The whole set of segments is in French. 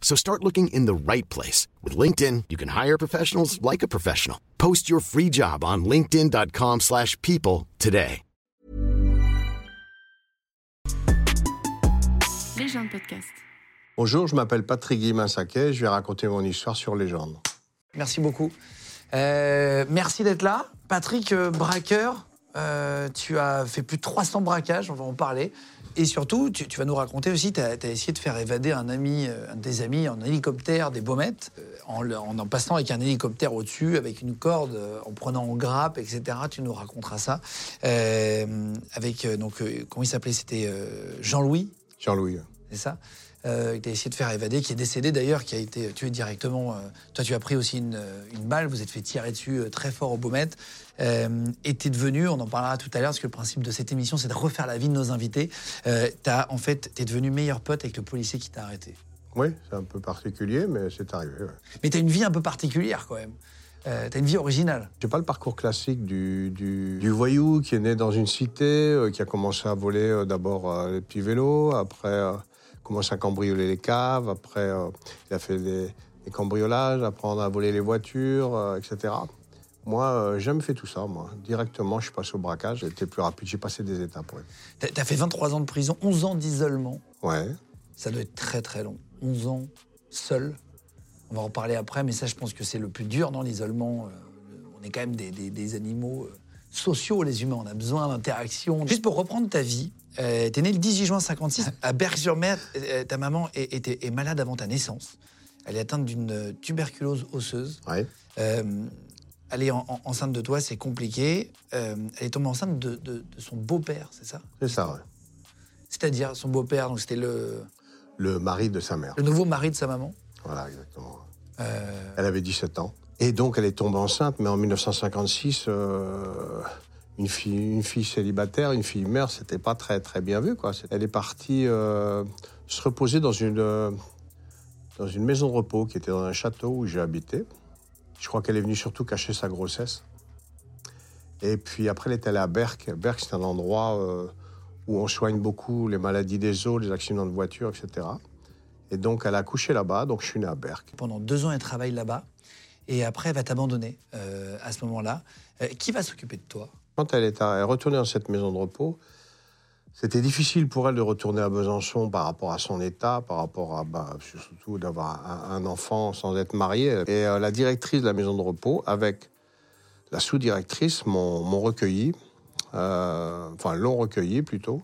So start looking in the right place. With LinkedIn, you can hire professionals like a professional. Post your free job on linkedin.com/people slash people today. Légende podcast. Bonjour, je m'appelle Patrick Guimin-Saquet, je vais raconter mon histoire sur Légende. Merci beaucoup. Euh, merci d'être là. Patrick, euh, braqueur, euh, tu as fait plus de 300 braquages, on va en parler. Et surtout, tu, tu vas nous raconter aussi, tu as, essayé de faire évader un ami, euh, un de tes amis en hélicoptère des Baumettes, euh, en, en en passant avec un hélicoptère au-dessus, avec une corde, euh, en prenant en grappe, etc. Tu nous raconteras ça. Euh, avec, donc, comment il s'appelait? C'était Jean-Louis Jean-Louis. c'est ça euh, que tu as essayé de faire évader, qui est décédé d'ailleurs, qui a été tué directement. euh, toi, tu as pris aussi une, une balle, vous êtes fait tirer dessus euh, très fort au Baumette. Euh, et tu es devenu, on en parlera tout à l'heure, parce que le principe de cette émission, c'est de refaire la vie de nos invités. Euh, t'as, en fait, tu es devenu meilleur pote avec le policier qui t'a arrêté. Oui, c'est un peu particulier, mais c'est arrivé. ouais. Mais tu as une vie un peu particulière quand même. Euh, tu as une vie originale. J'ai pas le parcours classique du, du- du voyou qui est né dans une cité, euh, qui a commencé à voler euh, d'abord euh, les petits vélos, après commencé à cambrioler les caves, après il a fait des, des cambriolages, après on a volé les voitures, etc. Moi, euh, jamais fait tout ça, moi. Directement, je suis passé au braquage, j'ai été plus rapide, j'ai passé des étapes. ouais. Tu as fait 23 ans de prison, 11 ans d'isolement. Ouais. Ça doit être très très long. 11 ans seul. On va en parler après, mais ça, je pense que c'est le plus dur dans l'isolement. Euh, on est quand même des, des- des animaux euh, sociaux, les humains. On a besoin d'interaction. Juste pour reprendre ta vie, euh, t'es né le 18 juin 56 à Berck-sur-Mer. Euh, ta maman est, était- est malade avant ta naissance. Elle est atteinte d'une euh, tuberculose osseuse. Ouais. Euh, elle est en- en- enceinte de toi, c'est compliqué. Euh, elle est tombée enceinte de, de- de son beau-père, c'est ça? C'est ça, ouais. C'est-à-dire son beau-père, donc c'était le, Le mari de sa mère. le nouveau mari de sa maman. Voilà, exactement. Euh, Elle avait 17 ans. Et donc, elle est tombée enceinte, mais en 1956, euh, une, fille, une fille célibataire, une fille mère, c'était pas très, très bien vu. Quoi. Elle est partie euh, se reposer dans une, dans une maison de repos qui était dans un château où j'ai habité. Je crois qu'elle est venue surtout cacher sa grossesse. Et puis après, elle est allée à Berck. Berck, c'est un endroit euh, où on soigne beaucoup les maladies des os, les accidents de voiture, etc. Et donc, elle a accouché là-bas, donc je suis né à Berck. pendant deux ans, elle travaille là-bas. Et après, elle va t'abandonner euh, à ce moment-là. Euh, qui va s'occuper de toi? Quand elle est, à- elle est retournée dans cette maison de repos, c'était difficile pour elle de retourner à Besançon par rapport à son état, par rapport à bah, surtout d'avoir un, enfant sans être mariée. Et euh, la directrice de la maison de repos, avec la sous-directrice, m'ont m'ont recueilli, euh, enfin l'ont recueilli plutôt,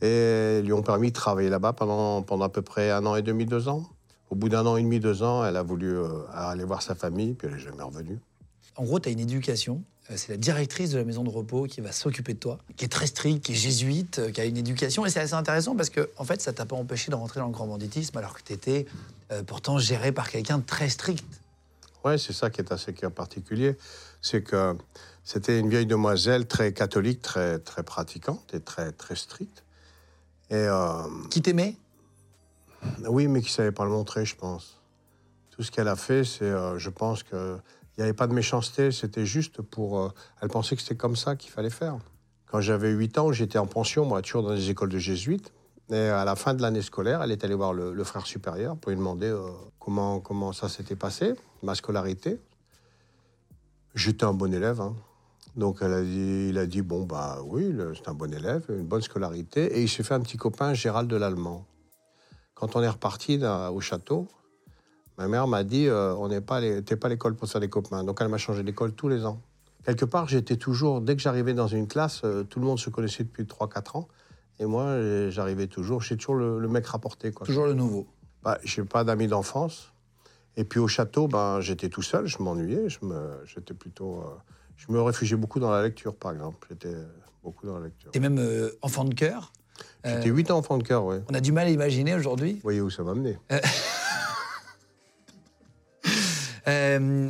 et lui ont permis de travailler là-bas pendant, pendant à peu près un an et demi, deux ans. Au bout d'un an et demi, deux ans, elle a voulu euh, aller voir sa famille, puis elle n'est jamais revenue. En gros, tu as une éducation. Euh, C'est la directrice de la maison de repos qui va s'occuper de toi, qui est très stricte, qui est jésuite, euh, qui a une éducation. Et c'est assez intéressant parce que, en fait, ça t'a pas empêché de rentrer dans le grand banditisme alors que tu étais pourtant géré par quelqu'un de très strict. Oui, c'est ça qui est assez particulier. C'est que c'était une vieille demoiselle très catholique, très, très pratiquante et très, très stricte. Et euh, Qui t'aimait? Oui, mais qui ne savait pas le montrer, je pense. Tout ce qu'elle a fait, c'est, euh, je pense qu'il n'y avait pas de méchanceté, c'était juste pour... euh, elle pensait que c'était comme ça qu'il fallait faire. Quand j'avais 8 ans, j'étais en pension, moi, toujours dans des écoles de jésuites. Et à la fin de l'année scolaire, elle est allée voir le, frère supérieur pour lui demander euh, comment, comment ça s'était passé, ma scolarité. J'étais un bon élève. hein. Donc il a dit, bon, bah oui, c'est un bon élève, une bonne scolarité. Et il s'est fait un petit copain, Gérald de l'Allemand. Quand on est reparti au château, ma mère m'a dit, euh, on n'est pas, t'es pas à l'école pour faire des copains. Donc elle m'a changé d'école tous les ans. Quelque part, j'étais toujours, dès que j'arrivais dans une classe, euh, tout le monde se connaissait depuis 3-4 ans. Et moi, j'arrivais toujours, j'étais toujours le, le mec rapporté. Quoi. Toujours le nouveau. Bah, j'ai pas d'amis d'enfance. Et puis au château, ben, j'étais tout seul, je m'ennuyais. Je me, j'étais plutôt, euh, je me réfugiais beaucoup dans la lecture, par exemple. J'étais beaucoup dans la lecture. T'es même euh, enfant de cœur? J'étais huit enfants de cœur, oui. On a du mal à imaginer aujourd'hui? Vous voyez où ça m'a mené. Euh,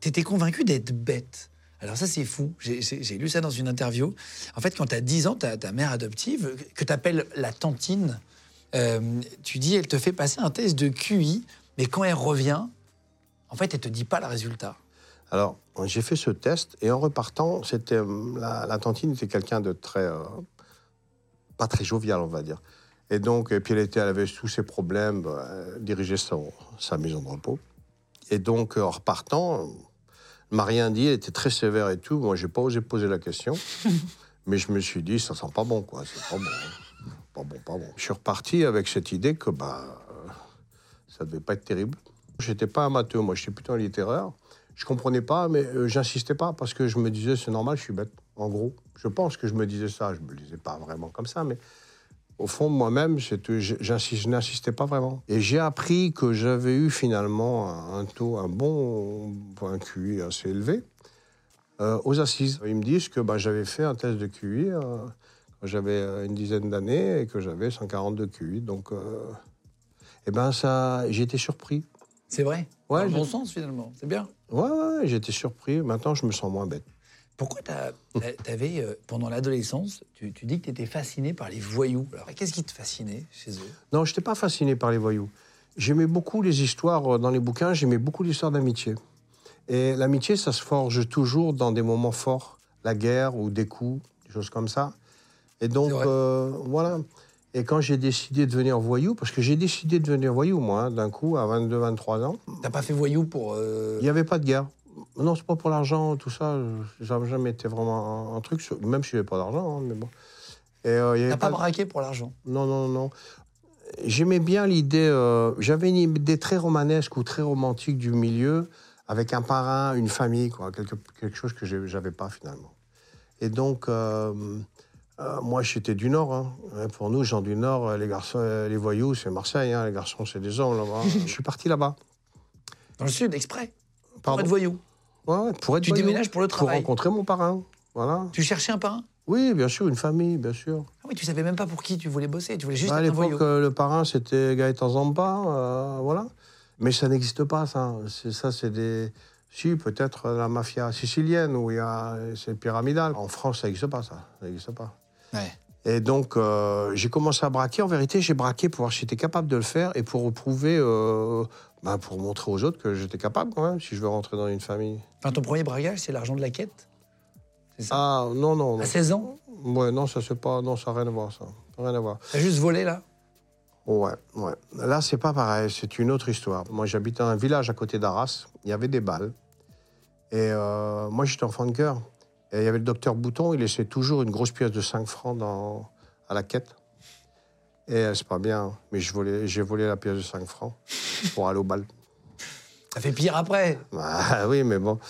T'étais convaincu d'être bête. Alors ça, c'est fou. J'ai- lu ça dans une interview. En fait, quand tu as 10 ans, ta, mère adoptive, que tu appelles la tantine, euh, tu dis, elle te fait passer un test de QI, mais quand elle revient, en fait, elle te dit pas le résultat. Alors, j'ai fait ce test et en repartant, c'était euh, la, la tantine était quelqu'un de très euh, pas très jovial, on va dire. Et donc, et puis elle était, elle avait tous ses problèmes, elle dirigeait son, sa maison de repos. Et donc, en repartant, elle m'a rien dit, elle était très sévère et tout. Moi, j'ai pas osé poser la question, mais je me suis dit, ça sent pas bon, quoi. C'est pas bon, hein. pas bon, pas bon. Je suis reparti avec cette idée que bah, euh, ça devait pas être terrible. J'étais pas un matheux, moi, j'étais plutôt un littéraire. Je comprenais pas, mais euh, j'insistais pas parce que je me disais c'est normal, je suis bête. En gros, je pense que je me disais ça. Je me le disais pas vraiment comme ça, mais au fond moi-même, je n'insistais pas vraiment. Et j'ai appris que j'avais eu finalement un, taux, un bon un QI assez élevé euh, aux assises. Ils me disent que bah, j'avais fait un test de QI euh, quand j'avais euh, une dizaine d'années et que j'avais 142 QI. Donc, euh, eh ben ça, j'ai été surpris. C'est vrai? Ouais, Dans le bon sens, finalement. C'est bien. Ouais, ouais, ouais, j'ai été surpris. Maintenant, je me sens moins bête. Pourquoi tu avais, pendant l'adolescence, tu, tu dis que tu étais fasciné par les voyous? Alors, qu'est-ce qui te fascinait chez eux? Non, je n'étais pas fasciné par les voyous. J'aimais beaucoup les histoires euh, dans les bouquins, j'aimais beaucoup l'histoire d'amitié. Et l'amitié, ça se forge toujours dans des moments forts, la guerre ou des coups, des choses comme ça. Et donc, euh, voilà. Et quand j'ai décidé de devenir voyou, parce que j'ai décidé de devenir voyou, moi, hein, d'un coup, à 22, 23 ans, T'as pas fait voyou pour. euh, il n'y avait pas de guerre. Non, c'est pas pour l'argent, tout ça. Ça n'a jamais été vraiment un, un truc, sur- même si j'avais pas d'argent, hein, mais bon. Et, euh, il y T'as pas pas- braqué pour l'argent? Non, non, non. J'aimais bien l'idée. euh, J'avais une idée très romanesque ou très romantique du milieu, avec un parrain, une famille, quoi, quelque, quelque chose que j'avais pas finalement. Et donc, euh, euh, moi, j'étais du Nord. hein. Ouais, Pour nous, gens du Nord, euh, les garçons, euh, les voyous, c'est Marseille. hein. Les garçons, c'est des hommes là-bas. Je suis parti là-bas. Dans le sud, exprès? Pour être voyou. Ouais, ouais, pour être Tu voyou, déménages pour le travail. Pour rencontrer mon parrain. Voilà. Tu cherchais un parrain? Oui, bien sûr, une famille, bien sûr. Ah oui, tu savais même pas pour qui tu voulais bosser. Tu voulais juste Bah, à être un voyou. l'époque, euh, le parrain, c'était Gaëtan Zampa, euh, voilà. Mais ça n'existe pas, ça. C'est, ça, c'est des... Si, peut-être la mafia sicilienne, où il y a... c'est pyramidal. En France, ça n'existe pas, ça. Ça n'existe pas. Ouais. Et donc, euh, j'ai commencé à braquer. En vérité, j'ai braqué pour voir si j'étais capable de le faire et pour prouver, euh, bah, pour montrer aux autres que j'étais capable, quand même, si je veux rentrer dans une famille. Enfin, ton premier braquage, c'est l'argent de la quête C'est ça? Ah, non, non. non. À 16 ans? Ouais, non, ça, c'est pas... Non, ça n'a rien à voir, ça. Rien à voir. T'as juste volé, là? Ouais, ouais. Là, c'est pas pareil, c'est une autre histoire. Moi, j'habitais dans un village à côté d'Arras. Il y avait des balles. Et euh, moi, j'étais enfant de cœur. Et il y avait le docteur Bouton, il laissait toujours une grosse pièce de 5 francs dans, à la quête. Et c'est pas bien, mais je volais- j'ai volé la pièce de 5 francs pour aller au bal. Ça fait pire après. Ah oui, mais bon.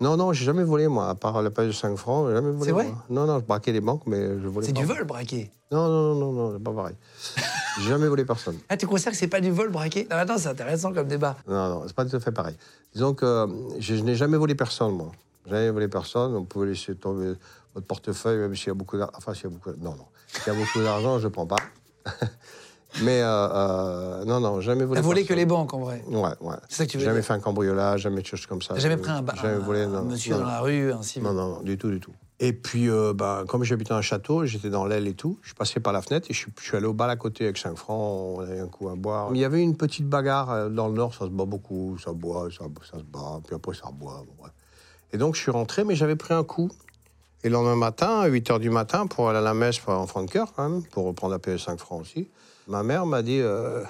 Non, non, j'ai jamais volé, moi, à part la pièce de 5 francs. j'ai jamais volé. C'est vrai moi. Non, non, je braquais les banques, mais je volais C'est pas. du vol, braquer. Non, non, non, non, non, c'est pas pareil. j'ai jamais volé personne. Ah, tu considères que c'est pas du vol, braquer Non, attends, c'est intéressant comme débat. Non, non, c'est pas tout à fait pareil. Disons que euh, je, je n'ai jamais volé personne, moi. Jamais volé personne. On pouvait laisser tomber votre portefeuille, même s'il y a beaucoup d'argent. Enfin, s'il y a beaucoup. Non, non. S'il y a beaucoup d'argent, je ne prends pas. Mais euh, euh, non, non, jamais volé. T'as volé que les banques, en vrai. Ouais, ouais. C'est ça que tu veux Jamais dire fait un cambriolage, jamais de choses comme ça. T'as jamais pris un, ba- Jamais volé, un non. monsieur non, dans la rue, civil non, non, non, du tout, du tout. Et puis, euh, ben, comme j'habitais dans un château, j'étais dans l'aile et tout, je passais par la fenêtre et je suis, je suis allé au bal à côté avec 5 francs, on avait un coup à boire. Il y avait une petite bagarre dans le nord, ça se bat beaucoup, ça boit, ça, ça se bat, puis après ça boit. bon. Et donc je suis rentré, mais j'avais pris un coup. Et le lendemain matin, à 8 h du matin, pour aller à la messe pour enfant de cœur, quand même, pour reprendre la paix 5 francs aussi, ma mère m'a dit euh,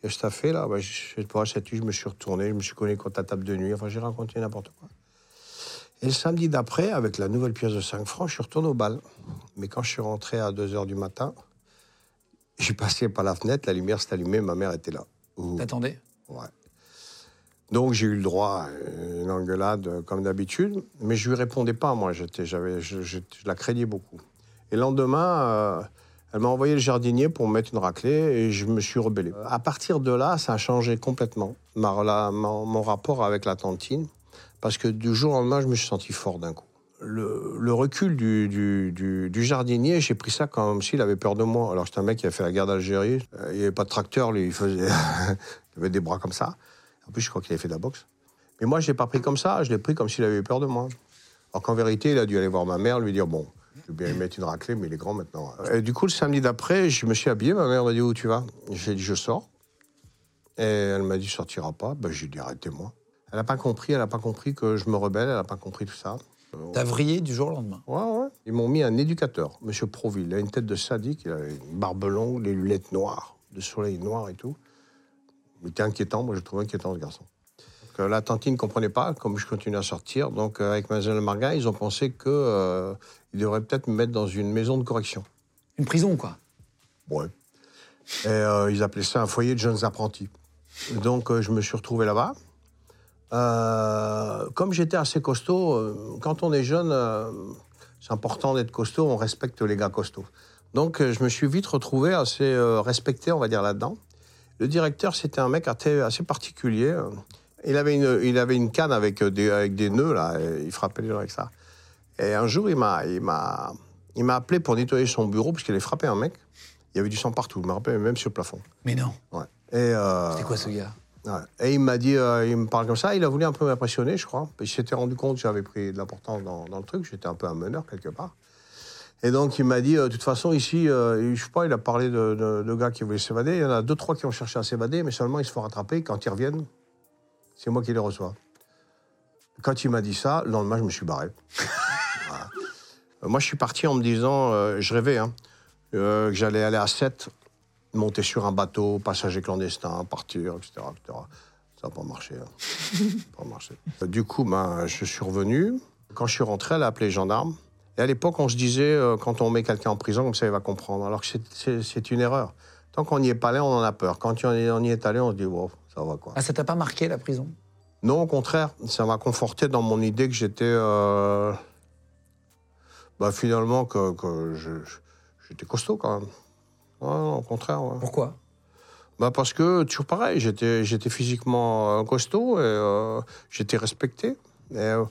Qu'est-ce que t'as fait là? Bah, Je sais pas, cette nuit, je me suis retourné, je me suis connu contre ta table de nuit, enfin j'ai raconté n'importe quoi. Et le samedi d'après, avec la nouvelle pièce de 5 francs, je suis retourné au bal. Mais quand je suis rentré à 2 h du matin, j'ai passé par la fenêtre, la lumière s'est allumée, ma mère était là. T'attendais? Ouais. Donc j'ai eu le droit à une engueulade euh, comme d'habitude, mais je lui répondais pas, moi, j'étais, j'avais, je, je- je la craignais beaucoup. Et le lendemain, euh, elle m'a envoyé le jardinier pour me mettre une raclée et je me suis rebellé. À partir de là, ça a changé complètement, ma, mon, rapport avec la tantine, parce que du jour au lendemain, je me suis senti fort d'un coup. Le, recul du, jardinier, j'ai pris ça comme s'il avait peur de moi. Alors c'est un mec qui a fait la guerre d'Algérie, Euh, il n'y avait pas de tracteur, lui, il, faisait... il avait des bras comme ça. En plus, je crois qu'il avait fait de la boxe. Mais moi, je l'ai pas pris comme ça, je l'ai pris comme s'il avait eu peur de moi. Alors qu'en vérité, il a dû aller voir ma mère, lui dire Bon, je vais bien lui mettre une raclée, mais il est grand maintenant. Et du coup, le samedi d'après, je me suis habillé. Ma mère m'a dit Où tu vas? J'ai dit Je sors. Et elle m'a dit Sortira pas. Ben, j'ai dit Arrêtez-moi. Elle n'a pas compris, elle n'a pas compris que je me rebelle, elle n'a pas compris tout ça. T'as vrillé du jour au lendemain? Ouais, ouais. Ils m'ont mis un éducateur, Monsieur Proville. Il a une tête de sadique, il a une barbe longue, les lunettes noires, le soleil noir et tout. Il était inquiétant, moi je le trouvais inquiétant ce garçon. Donc, euh, la tantine ne comprenait pas, comme je continuais à sortir. Donc euh, avec Mademoiselle Marga, ils ont pensé euh, ils devraient peut-être me mettre dans une maison de correction. Une prison, quoi. Ouais. Et euh, ils appelaient ça un foyer de jeunes apprentis. Donc euh, je me suis retrouvé là-bas. Euh, comme j'étais assez costaud, quand on est jeune, c'est important d'être costaud, on respecte les gars costauds. Donc je me suis vite retrouvé assez respecté, on va dire, là-dedans. Le directeur, c'était un mec assez, particulier. Il avait une, il avait une canne avec des, avec des nœuds, là, et il frappait les gens avec ça. Et un jour, il m'a, il m'a, il m'a appelé pour nettoyer son bureau, parce qu'il avait frappé un mec. Il y avait du sang partout, je me rappelle, même sur le plafond. Mais non. Ouais. Et, euh, C'est quoi ce gars? Ouais. Et il m'a dit, euh, il me parle comme ça, il a voulu un peu m'impressionner, je crois. Il s'était rendu compte que j'avais pris de l'importance dans, dans le truc, j'étais un peu un meneur quelque part. Et donc il m'a dit, euh, de toute façon, ici, je sais pas, il a parlé de, de- de gars qui voulaient s'évader. Il y en a deux, trois qui ont cherché à s'évader, mais seulement ils se font rattraper. Quand ils reviennent, c'est moi qui les reçois. Quand il m'a dit ça, le lendemain, je me suis barré. Euh, Moi, je suis parti en me disant, euh, je rêvais, hein, euh, que j'allais aller à 7, monter sur un bateau, passager clandestin, partir, etc. etc. Ça n'a pas marché. hein. Pas marché. Du coup, ben, je suis revenu. Quand je suis rentré, elle a appelé les gendarmes. Et à l'époque, on se disait, euh, quand on met quelqu'un en prison, comme ça, il va comprendre. Alors que c'est- une erreur. Tant qu'on n'y est pas allé, on en a peur. Quand on y on y est allé, on se dit, wow, ça va quoi. Ah, ça t'a pas marqué, la prison? Non, au contraire, ça m'a conforté dans mon idée que j'étais. euh, bah, finalement, que, que j'étais costaud quand même. Ouais, non, au contraire. ouais. Pourquoi? Bah, parce que, toujours pareil, j'étais j'étais physiquement euh, costaud et euh, j'étais respecté. Et, euh,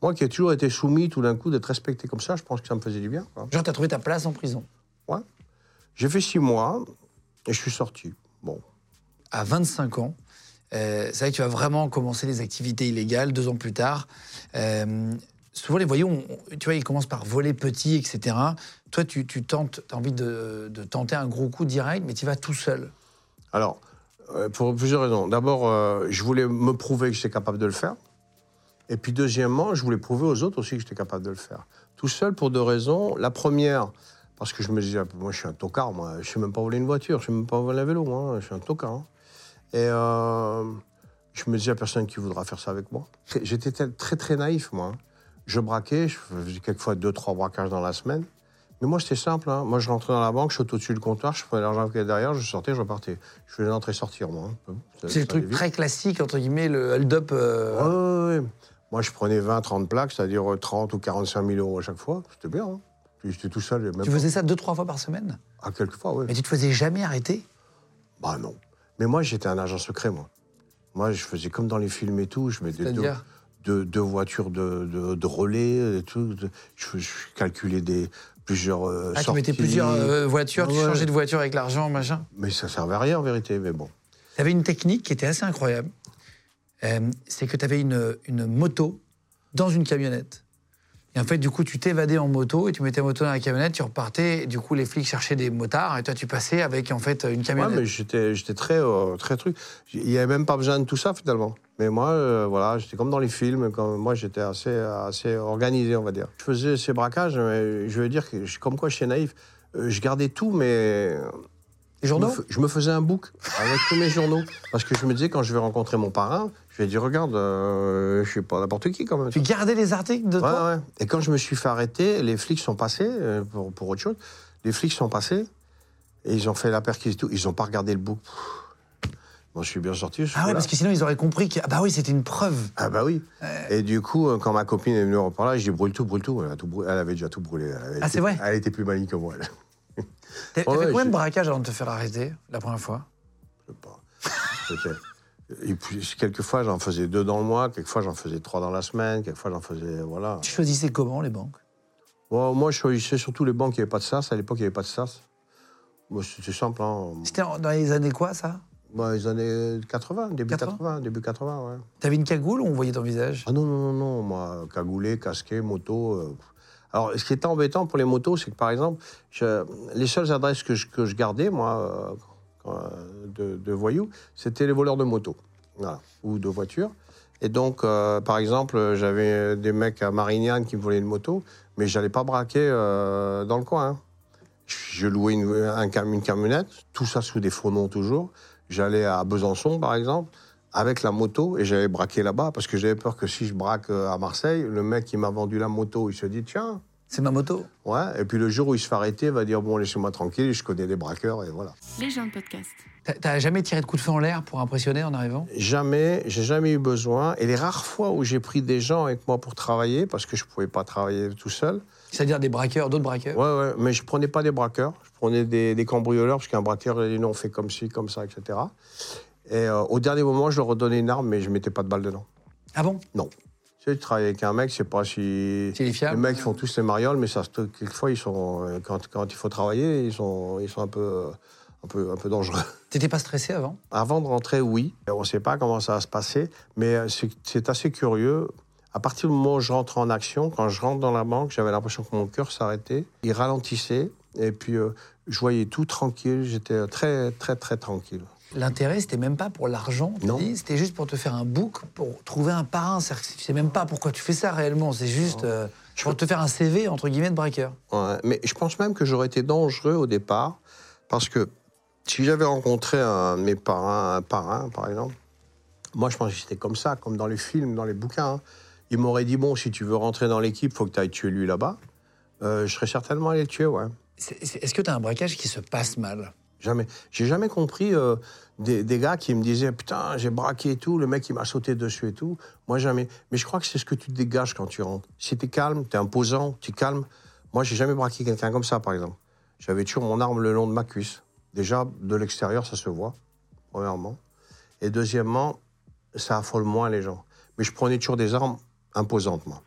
moi qui ai toujours été soumis tout d'un coup d'être respecté comme ça, je pense que ça me faisait du bien. quoi. Genre, t'as trouvé ta place en prison? Ouais. J'ai fait six mois et je suis sorti. Bon. À 25 ans, euh, c'est vrai que tu vas vraiment commencer les activités illégales deux ans plus tard. Euh, souvent, les voyous, tu vois, ils commencent par voler petit, etc. Toi, tu, tu tentes, as envie de, tenter un gros coup direct, mais tu vas tout seul. Alors, euh, pour plusieurs raisons. D'abord, euh, je voulais me prouver que j'étais capable de le faire. Et puis, deuxièmement, je voulais prouver aux autres aussi que j'étais capable de le faire. Tout seul pour deux raisons. La première, parce que je me disais, moi, je suis un tocard, moi. Je sais même pas voler une voiture, je sais même pas voler un vélo, moi. Je suis un tocard. hein. Et euh, je me disais, personne qui voudra faire ça avec moi. J'étais très, très naïf, moi. Je braquais, je faisais quelquefois deux, trois braquages dans la semaine. Mais moi, c'était simple. hein. Moi, je rentrais dans la banque, je sautais au-dessus du comptoir, je prenais l'argent qui était derrière, je sortais, je repartais. Je faisais l'entrée-sortir, moi. hein. C'est le truc très classique, entre guillemets, le hold-up. euh, Ouais, ouais, ouais. Moi, je prenais 20, 30 plaques, c'est-à-dire euh, 30 ou 45 000 euros à chaque fois. C'était bien. Hein. J'étais tout seul. Même Tu faisais ça deux, trois fois par semaine? À quelques fois, oui. Mais tu te faisais jamais arrêter? Bah non. Mais moi, j'étais un agent secret, moi. Moi, je faisais comme dans les films et tout. Je mettais deux, Deux voitures de, de, de relais et tout. De- je, je calculais des, plusieurs euh, Ah, tu mettais plusieurs euh, voitures, tu Ouais. changeais de voiture avec l'argent, machin Mais ça servait à rien, en vérité. Mais bon. Tu avais une technique qui était assez incroyable. Euh, c'est que tu avais une, une moto dans une camionnette. Et en fait, du coup, tu t'évadais en moto et tu mettais la moto dans la camionnette, tu repartais. Et du coup, les flics cherchaient des motards et toi, tu passais avec en fait une Ouais, camionnette. mais j'étais, j'étais très, euh, très truc. Il n'y avait même pas besoin de tout ça, finalement. Mais moi, euh, voilà, j'étais comme dans les films. Comme, moi, j'étais assez, assez organisé, on va dire. Je faisais ces braquages, mais je veux dire que, comme quoi, je suis naïf. Euh, Je gardais tout, mais Les je me, je me faisais un book avec tous mes journaux. Parce que je me disais, quand je vais rencontrer mon parrain, je vais dire, regarde, euh, je suis pas n'importe qui, quand même. Tu gardais les articles de Ouais, toi ouais. Et quand je me suis fait arrêter, les flics sont passés, euh, pour, pour autre chose, les flics sont passés, et ils ont fait la perquisition, ils n'ont pas regardé le book. Moi, je suis bien sorti. je Ah ouais, là. parce que sinon, ils auraient compris que. Ah bah oui, c'était une preuve. Ah bah oui. Et du coup, euh, quand ma copine est venue par là, je dis brûle tout, brûle tout. Elle, a tout brûlé. Elle avait déjà tout brûlé. Elle Ah, c'est vrai Elle était plus maligne que moi. Elle. T'as Ouais, fait combien j'ai- de braquages avant de te faire arrêter la première fois? Je sais pas. Et puis, quelquefois, j'en faisais deux dans le mois, quelquefois, j'en faisais trois dans la semaine, quelquefois, j'en faisais. Voilà. Tu choisissais comment les banques? Bon, moi, je choisissais surtout les banques qui n'avaient pas de SAS. À l'époque, il n'y avait pas de SAS. Moi, c'était simple. Hein. C'était en- dans les années quoi, ça? Bah, les années 80, début 80? 80, début 80, ouais. T'avais une cagoule ou on voyait ton visage? Ah non, non, non, non, moi, cagoulé, casqué, moto. euh, Alors, ce qui était embêtant pour les motos, c'est que, par exemple, je- les seules adresses que je, que je gardais, moi, euh, quand, euh, de, de voyous, c'était les voleurs de motos, voilà, ou de voitures. Et donc, euh, par exemple, j'avais des mecs à Marignane qui me volaient une moto, mais j'allais pas braquer euh, dans le coin. hein. Je louais une, un cam- une camionnette, tout ça sous des faux noms toujours. J'allais à Besançon, par exemple, avec la moto et j'allais braquer là-bas parce que j'avais peur que si je braque euh, à Marseille, le mec qui m'a vendu la moto, il se dit tiens, C'est ma moto. ouais. Et puis le jour où il se fait arrêter, il va dire bon, laissez-moi tranquille, je connais les braqueurs et voilà. Les gens de podcast. T'as- jamais tiré de coup de feu en l'air pour impressionner en arrivant? Jamais, j'ai jamais eu besoin. Et les rares fois où j'ai pris des gens avec moi pour travailler, parce que je pouvais pas travailler tout seul, C'est-à-dire des braqueurs, d'autres braqueurs Ouais, ouais, mais je prenais pas des braqueurs, je prenais des, des cambrioleurs, parce qu'un braqueur, il dit non, on fait comme ci, comme ça, etc. Et euh, au dernier moment, je leur redonnais une arme, mais je mettais pas de balle dedans. Ah bon? Non. Tu sais, tu travailles avec un mec, je sais pas si. S'il est fiable. Les mecs font tous les marioles, mais ça, se- quelquefois, ils sont, euh, quand, quand il faut travailler, ils sont, ils sont un peu, euh, un peu, un peu dangereux. T'étais pas stressé avant? Avant de rentrer, oui. On ne sait pas comment ça va se passer, mais c'est assez curieux. À partir du moment où je rentre en action, quand je rentre dans la banque, j'avais l'impression que mon cœur s'arrêtait. Il ralentissait, et puis euh, je voyais tout tranquille. J'étais très, très, très tranquille. L'intérêt, c'était même pas pour l'argent, c'était juste pour te faire un book, pour trouver un parrain. Tu sais même pas pourquoi tu fais ça réellement, c'est juste euh, pour te faire un CV, entre guillemets, de braqueur. Ouais, mais je pense même que j'aurais été dangereux au départ, parce que si j'avais rencontré un de mes parrains, un parrain, par exemple, moi je pense que c'était comme ça, comme dans les films, dans les bouquins. hein. Il m'aurait dit bon, si tu veux rentrer dans l'équipe, faut que tu ailles tuer lui là-bas. Euh, je serais certainement allé le tuer, ouais. Est-ce que tu as un braquage qui se passe mal? Jamais. J'ai jamais compris euh, des, des gars qui me disaient putain j'ai braqué et tout, le mec il m'a sauté dessus et tout. Moi jamais. Mais je crois que c'est ce que tu dégages quand tu rentres. Si t'es calme, t'es imposant, tu calmes. Moi j'ai jamais braqué quelqu'un comme ça par exemple. J'avais toujours mon arme le long de ma cuisse. Déjà de l'extérieur ça se voit premièrement. Et deuxièmement ça affole moins les gens. Mais je prenais toujours des armes imposantes moi.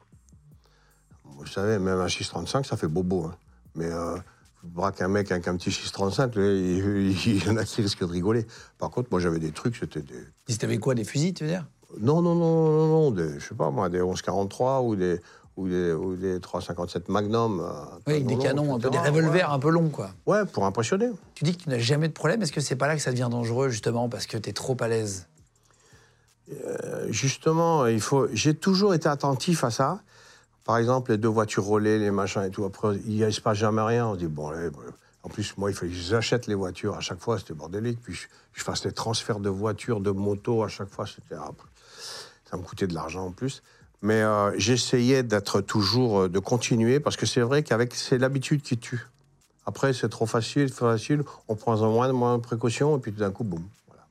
Vous savez même un 635 ça fait bobo. hein. Mais euh, braque un mec avec un petit 635, là, il, y en a qui risquent de rigoler. Par contre, moi, j'avais des trucs, c'était des... Si t'avais quoi, des fusils, tu veux dire? Non, non, non, non, non, des, je sais pas moi, des 1143 ou des, ou des, ou des 357 Magnum. euh, Oui, des non, canons, un peu des revolvers un peu longs, quoi. Ouais. Ouais, pour impressionner. Tu dis que tu n'as jamais de problème. Est-ce que c'est pas là que ça devient dangereux, justement, parce que tu es trop à l'aise? Euh, justement, il faut. J'ai toujours été attentif à ça. Par exemple, les deux voitures relais, les machins et tout. Après, il ne se passe jamais rien. On dit, bon, en plus, moi, il fallait que j'achète les voitures. À chaque fois, c'était bordélique. Puis, je, je fasse les transferts de voitures, de motos. À chaque fois, c'était. ah, ça me coûtait de l'argent en plus. Mais euh, j'essayais d'être toujours. euh, de continuer. Parce que c'est vrai qu'avec. C'est l'habitude qui tue. Après, c'est trop facile, facile. On prend en moins, moins de précautions. Et puis, tout d'un coup, boum. Voilà.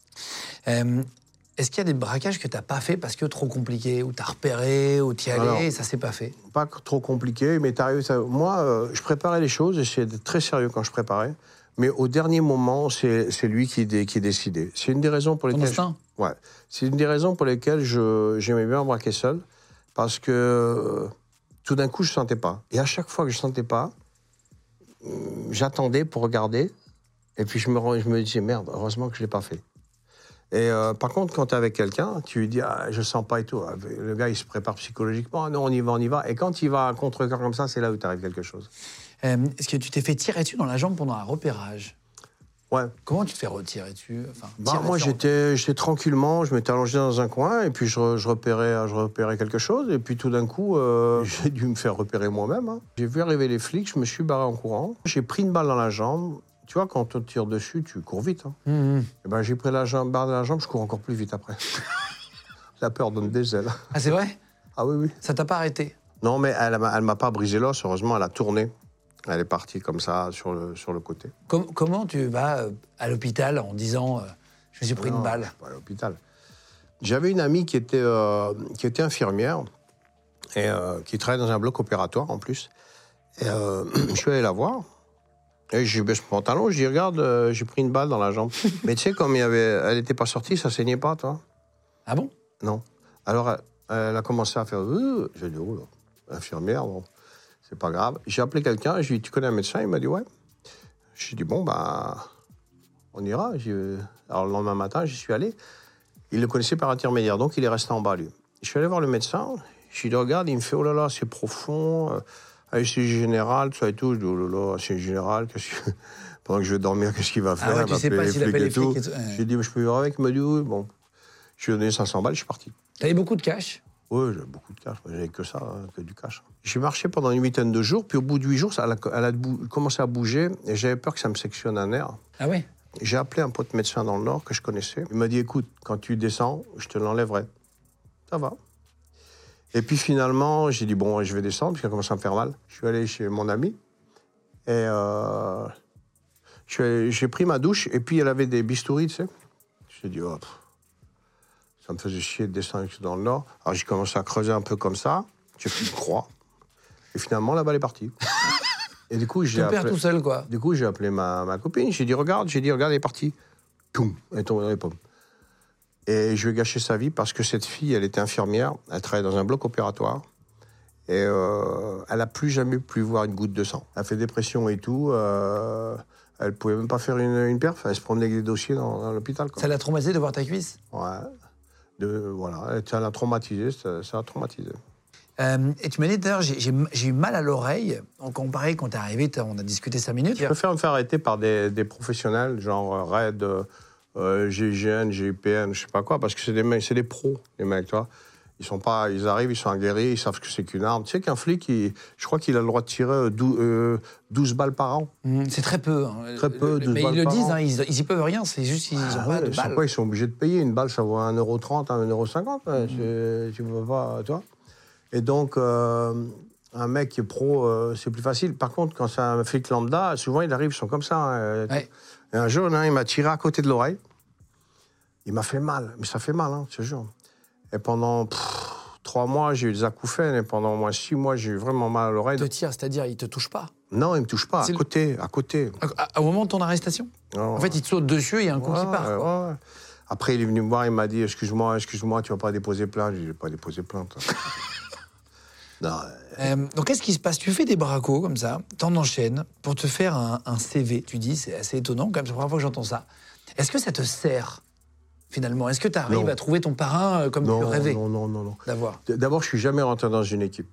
Est-ce qu'il y a des braquages que tu n'as pas fait parce que trop compliqué, ou tu as repéré, ou tu y allais, Alors- et ça s'est pas fait? pas trop compliqué, mais t'arrives, ça- moi, euh, je préparais les choses, j'essayais d'être très sérieux quand je préparais, mais au dernier moment, c'est lui qui, dé- qui décidait. C'est une des raisons pour lesquelles... je- ouais, c'est une des raisons pour lesquelles je- j'aimais bien braquer seul, parce que euh, tout d'un coup, je sentais pas. Et à chaque fois que je sentais pas, hum, j'attendais pour regarder, et puis je me, je me disais, merde, heureusement que je l'ai pas fait. Et euh, par contre, quand tu es avec quelqu'un, tu lui dis ah, je sens pas et tout. Ah, Le gars, il se prépare psychologiquement. Ah, non, on y va, on y va. Et quand il va à contre-cœur comme ça, c'est là où t'arrive quelque chose. Euh, Est-ce que tu t'es fait tirer dessus dans la jambe pendant un repérage? Ouais. Comment tu te fais retirer dessus enfin, Bah, moi, j'étais, tranquillement, je m'étais allongé dans un coin et puis je repérais, je repérais quelque chose. Et puis tout d'un coup, euh, j'ai dû me faire repérer moi-même. hein. J'ai vu arriver les flics, je me suis barré en courant. J'ai pris une balle dans la jambe. Tu vois, quand on te tire dessus, tu cours vite. hein. Hum, hum. Et ben, j'ai pris la jambe, barre dans la jambe, je cours encore plus vite après. la peur donne des ailes. Ah, c'est vrai? Ah oui, oui. Ça t'a pas arrêté? Non, mais elle elle m'a pas brisé l'os, heureusement, elle a tourné. Elle est partie comme ça sur le, sur le côté. Com- Comment tu vas euh, à l'hôpital en disant euh, je me suis pris Non, une balle pas à l'hôpital. J'avais une amie qui était, euh, qui était infirmière et euh, qui travaillait dans un bloc opératoire en plus. Et je suis allé la voir. Et j'ai baissé mon pantalon, je dis Regarde, euh, j'ai pris une balle dans la jambe. Mais tu sais, comme il y avait, elle n'était pas sortie, ça saignait pas, toi Ah bon? Non. Alors, elle, elle a commencé à faire. Euh, J'ai dit, oh là, infirmière, bon, c'est pas grave. J'ai appelé quelqu'un, j'ai dit, tu connais un médecin? Il m'a dit, ouais. J'ai dit, bon, bah, on ira. J'ai- Alors le lendemain matin, j'y suis allé. Il le connaissait par intermédiaire, donc il est resté en bas, lui. Je suis allé voir le médecin. Je lui dis, regarde, il me fait, oh là là, c'est profond. Euh, anesthésie générale, tout ça et tout. Je dis, oh là là, c'est général. qu'est-ce que- Pendant que je vais dormir, qu'est-ce qu'il va faire Ah ouais, tu sais pas s'il appelle les tout. flics et tout, ouais. J'ai dit, mais je peux vivre avec. Il m'a dit, oui, bon. Je lui ai donné 500 balles, je suis parti. T'avais beaucoup de cash? Oui, j'avais beaucoup de cash. J'avais que ça, hein, que du cash. J'ai marché pendant une huitaine de jours, puis au bout de huit jours, ça, elle a, elle a bou- commencé à bouger, et j'avais peur que ça me sectionne un nerf. Ah ouais? J'ai appelé un pote médecin dans le Nord que je connaissais. Il m'a dit, écoute, quand tu descends, je te l'enlèverai. Ça va. Et puis finalement, j'ai dit, bon, je vais descendre, parce qu'il commence à me faire mal. Je suis allé chez mon ami, et euh, j'ai pris ma douche, et puis elle avait des bistouris, tu sais. J'ai dit, oh, pff, ça me faisait chier de descendre dans le Nord. Alors j'ai commencé à creuser un peu comme ça, j'ai fait une croix, et finalement, la balle est partie. Et du coup, j'ai appelé- tout seul, quoi. du coup, j'ai appelé ma, ma copine. J'ai dit, regarde, j'ai dit, regarde, elle est partie. Toum, elle est tombée dans les pommes. Et je lui ai gâché sa vie parce que cette fille, elle était infirmière, elle travaillait dans un bloc opératoire. Et euh, elle a plus jamais pu voir une goutte de sang. Elle a fait dépression et tout. euh, elle pouvait même pas faire une, une perf. Elle se promenait avec des dossiers dans, dans l'hôpital. Ça l'a traumatisé de voir ta cuisse? Ouais. De, voilà, ça l'a traumatisé, ça ça l'a traumatisé. Euh, Et tu m'as dit d'ailleurs, j'ai- eu mal à l'oreille. On comparait quand t'es arrivé, on a discuté cinq minutes. Je préfère me faire arrêter par des, des professionnels, genre RAID, euh, euh, GIGN, GIPN, je sais pas quoi, parce que c'est des, mecs- c'est des pros, les mecs, tu vois. Ils, sont pas, ils arrivent, ils sont aguerris, ils savent ce que c'est qu'une arme. Tu sais qu'un flic, il- je crois qu'il a le droit de tirer euh, dou- euh, 12 balles par an. Mmh, C'est très peu. hein. Très peu, Le- 12 Mais balles ils le disent, an. hein, ils, ils y peuvent rien, c'est juste qu'ils Ah pas ouais, de ils, balles. quoi, ils sont obligés de payer? Une balle, ça vaut 1,30€, 1,50€. ouais, c'est- Tu peux pas, tu vois. Et donc, euh, un mec qui est pro, euh, c'est plus facile. Par contre, quand c'est un flic lambda, souvent, il arrive, ils sont comme ça. hein, euh, Ouais. Et un jour, il m'a tiré à côté de l'oreille. Il m'a fait mal, mais ça fait mal, hein, je te jure. Et pendant pff, trois mois, j'ai eu des acouphènes, et pendant au moins six mois, j'ai eu vraiment mal à l'oreille. Il te tire, c'est-à-dire, il te touche pas. Non, il me touche pas, à côté, à côté. À- à- Au moment de ton arrestation. En fait, il te saute dessus et il y a un coup qui part. quoi. ouais, ouais. Après, il est venu me voir, il m'a dit Excuse-moi, excuse-moi, tu vas pas déposer plainte. Je n'ai pas déposé plainte. non, Euh, donc, qu'est-ce qui se passe? Tu fais des bracos comme ça, t'en enchaînes pour te faire un, un CV. Tu dis, c'est assez étonnant, quand même, c'est la première fois que j'entends ça. Est-ce que ça te sert, finalement Est-ce que tu arrives Non. à trouver ton parrain euh, comme tu le rêvais non, non, non, non. d'avoir D'abord, je suis jamais rentré dans une équipe.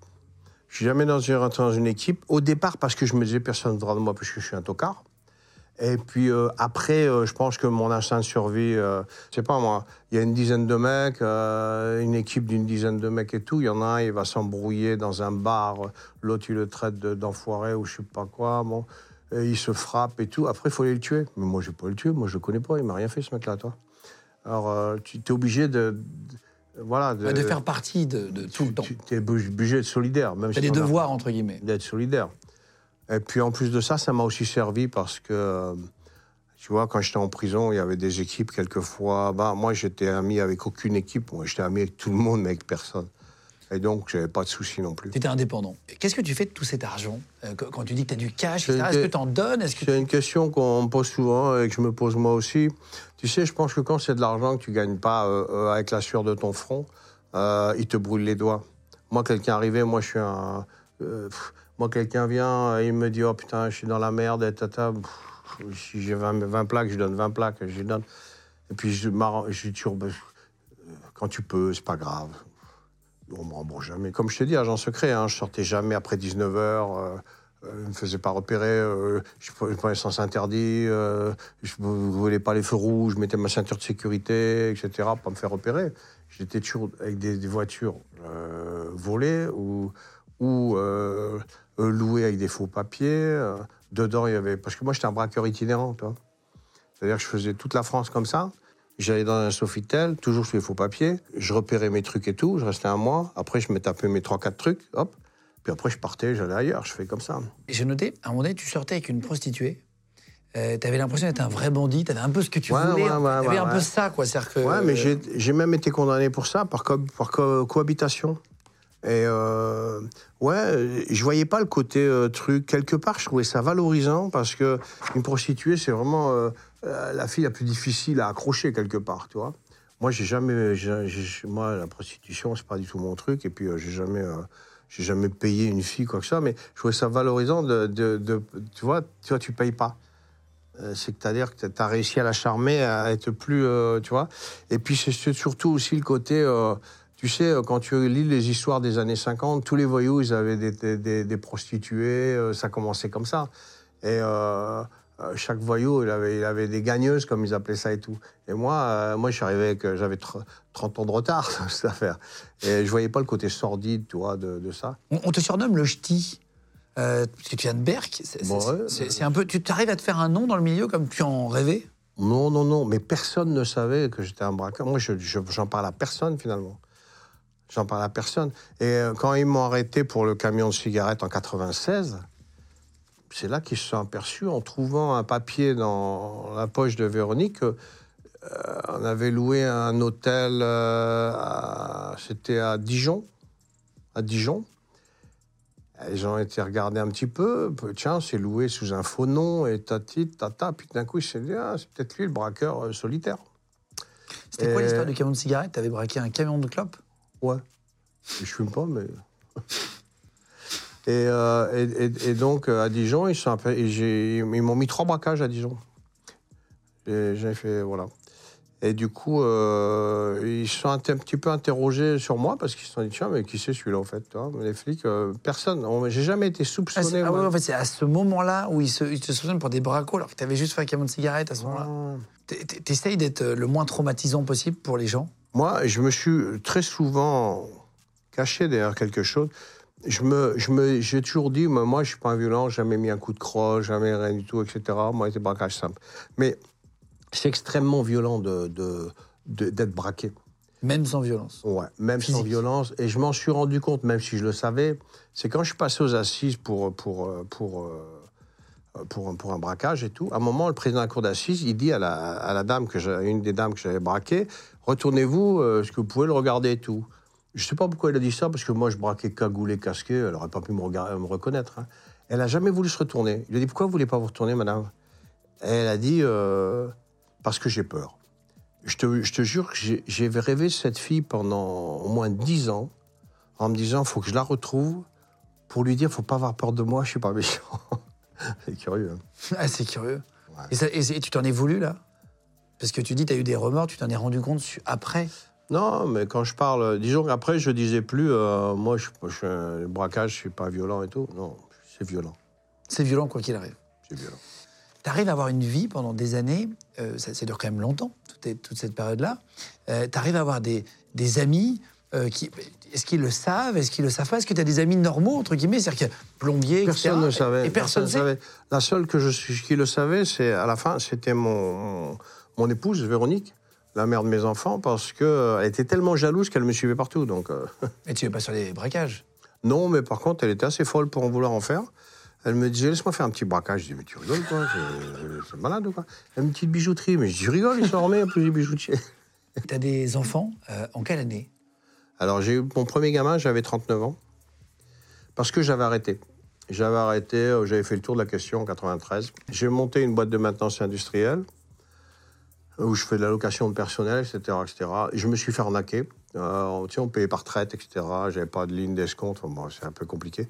Je suis jamais rentré dans une équipe. Au départ, parce que je me disais personne ne voudra de moi parce que je suis un tocard. Et puis euh, après, euh, je pense que mon instinct de survie, euh, je sais pas moi, il y a une dizaine de mecs, une équipe d'une dizaine de mecs et tout. Il y en a un, il va s'embrouiller dans un bar, l'autre il le traite de- d'enfoiré ou je sais pas quoi. Bon, et il se frappe et tout. Après, il faut aller le tuer. Mais moi, je vais pas le tuer. Moi, je le connais pas. Il m'a rien fait ce mec-là, toi. Alors, euh, tu es obligé de, de- voilà, de faire partie de, de tout le temps tu es obligé d'être solidaire, même Tu as si des a- devoirs, entre guillemets. d'être solidaire. Et puis en plus de ça, ça m'a aussi servi parce que, euh, tu vois, quand j'étais en prison, il y avait des équipes quelquefois. Bah, moi, j'étais ami avec aucune équipe. Moi, j'étais ami avec tout le monde, mais avec personne. Et donc, j'avais pas de soucis non plus. Tu étais indépendant. Qu'est-ce que tu fais de tout cet argent Euh, Quand tu dis que tu as du cash, etc., est-ce que tu en donnes? C'est une question qu'on me pose souvent et que je me pose moi aussi. Tu sais, je pense que quand c'est de l'argent que tu gagnes pas euh, euh, avec la sueur de ton front, euh, il te brûle les doigts. Moi, quelqu'un arrivé, moi, je suis un. pff, moi, quelqu'un vient, il me dit Oh putain, je suis dans la merde, et tata. Pff, Si j'ai 20, 20 plaques, je donne 20 plaques, je donne. Et puis, je, je dis toujours Ben, euh, Quand tu peux, c'est pas grave. On me rembourse jamais. Comme je te dis, agent secret, hein, je sortais jamais après 19h. Euh, euh, je ne me faisais pas repérer. euh, je prenais sens interdits. euh, je ne voulais pas les feux rouges. Je mettais ma ceinture de sécurité, etc. pour pas me faire repérer. J'étais toujours avec des, voitures euh, volées ou, ou euh, euh, louées avec des faux papiers. euh. dedans, il y avait. Parce que moi, j'étais un braqueur itinérant, toi. C'est-à-dire que je faisais toute la France comme ça. J'allais dans un Sofitel, toujours sous les faux papiers. Je repérais mes trucs et tout. Je restais un mois. Après, je me tapais mes 3-4 trucs. Hop. Puis après, je partais, j'allais ailleurs. Je fais comme ça. J'ai noté, à un moment donné, tu sortais avec une prostituée. Euh, tu avais l'impression d'être un vrai bandit, tu avais un peu ce que tu Ouais, voulais. ouais, ouais, avais ouais, un peu ça, quoi. C'est-à-dire que, Ouais, mais j'ai- j'ai même été condamné pour ça, par, co- par co- cohabitation. Et euh, ouais, je voyais pas le côté euh, truc. Quelque part, je trouvais ça valorisant parce que une prostituée, c'est vraiment euh, la fille la plus difficile à accrocher quelque part, tu vois. Moi, j'ai jamais, moi, la prostitution, c'est pas du tout mon truc. Et puis, euh, j'ai jamais, euh, j'ai jamais payé une fille quoi que ça. Mais je trouvais ça valorisant de, tu vois, tu vois, tu payes pas. Euh, c'est que c'est-à-dire que tu as réussi à la charmer, à être plus, tu vois. Et puis c'est surtout aussi le côté, tu sais, quand tu lis les histoires des années 50, tous les voyous, ils avaient des, des- prostituées, ça commençait comme ça. Et euh, chaque voyou, il avait, il avait des gagneuses, comme ils appelaient ça et tout. Et moi, euh, moi je suis arrivé avec, euh, j'avais tr- 30 ans de retard, cette affaire. Et je voyais pas le côté sordide, tu vois, de, de ça. On, on te surnomme le ch'ti. euh, parce que tu viens de Berck. C'est Bon, ouais, un peu. Tu arrives à te faire un nom dans le milieu comme tu en rêvais? Non, non, non, mais personne ne savait que j'étais un braqueur. Moi, je, je- j'en parle à personne, finalement. J'en parle à personne. Et quand ils m'ont arrêté pour le camion de cigarettes en 96, c'est là qu'ils se sont aperçus, en trouvant un papier dans la poche de Véronique, que, euh, on avait loué un hôtel, euh, c'était à Dijon, à Dijon. Ils ont été regarder un petit peu, tiens, c'est loué sous un faux nom, et tati, tata, puis d'un coup, il s'est dit, ah, c'est peut-être lui le braqueur euh, solitaire. C'était quoi l'histoire du camion de cigarettes? T'avais braqué un camion de clopes? Ouais. Je fume pas, mais. Et, euh, et, et- et donc, euh, à Dijon, ils, sont m'ont mis trois braquages à Dijon. Et J'ai fait. Voilà. Et du coup, euh, ils se sont un, petit peu interrogés sur moi parce qu'ils se sont dit tiens, mais qui c'est celui-là en fait tu Mais Les flics, euh, personne. On- J'ai jamais été Ah, soupçonné. c'est- ah ouais, en fait, c'est à ce moment-là où ils, se, ils soupçonnent pour des bracos alors que t'avais juste fait un camion de cigarettes à ce moment-là. Ah. T'es- t'es- T'essayes d'être euh, le moins traumatisant possible pour les gens? Moi, je me suis très souvent caché derrière quelque chose. Je me, je me, j'ai toujours dit, moi, moi, je suis pas un violent, jamais mis un coup de croche, jamais rien du tout, etc. Moi, c'est braquage simple. Mais c'est extrêmement violent de, de, de- d'être braqué. Même sans violence. Ouais, même sans violence. Et je m'en suis rendu compte, même si je le savais, c'est quand je suis passé aux assises pour, pour, pour, euh, pour, pour un braquage et tout. À un moment, le président de la cour d'assises, il dit à la, à la dame, que j'ai- une des dames que j'avais braquée, retournez-vous, euh, est-ce que vous pouvez le regarder et tout? Je ne sais pas pourquoi il a dit ça, parce que moi, je braquais cagoulé, casqué, elle n'aurait pas pu me, regarder, me reconnaître. hein. Elle n'a jamais voulu se retourner. Il a dit, pourquoi vous ne voulez pas vous retourner, madame? Elle a dit, euh, parce que j'ai peur. Je te, je te jure que j'ai- rêvé cette fille pendant au moins dix ans, en me disant, il faut que je la retrouve pour lui dire, faut pas avoir peur de moi, je suis pas méchant. c'est curieux. hein. Ah, c'est curieux. Ouais. Et, ça- et tu t'en es voulu, là? Parce que tu dis, tu as eu des remords, tu t'en es rendu compte après? Non, mais quand je parle, disons qu'après, je disais plus, euh, moi, je, je le braquage, je suis pas violent et tout. Non, c'est violent. C'est violent, quoi qu'il arrive. C'est violent. Tu arrives à avoir une vie pendant des années, euh, ça, ça dure quand même longtemps, toute, est- toute cette période-là. tu arrives à avoir des, des amis euh, qui. Est-ce qu'ils le savent? Est-ce qu'ils le savent pas? Est-ce que tu as des amis normaux, entre guillemets? C'est-à-dire que plombier, Personne etc. ne savait. Et personne ne savait. La seule que je qui le savait, c'est à la fin, c'était mon, mon épouse, Véronique, la mère de mes enfants, parce qu'elle était tellement jalouse qu'elle me suivait partout. Donc, euh, Mais tu es pas sur les braquages? non, mais par contre, elle était assez folle pour en vouloir en faire. Elle me disait, laisse-moi faire un petit braquage. Je dis, mais tu rigoles, quoi C'est- C'est malade ou quoi Une petite bijouterie. Mais je dis, tu rigoles, ils sont armés, en plus des bijoutiers. Tu as des enfants euh, en quelle année? Alors, j'ai eu mon premier gamin, j'avais 39 ans, parce que j'avais arrêté. J'avais arrêté, euh, j'avais fait le tour de la question en 93. J'ai monté une boîte de maintenance industrielle, où je fais de la location de personnel, etc. etc. Et je me suis fait arnaquer. Euh, on payait par traite, etc. J'avais pas de ligne d'escompte, bon, c'est un peu compliqué.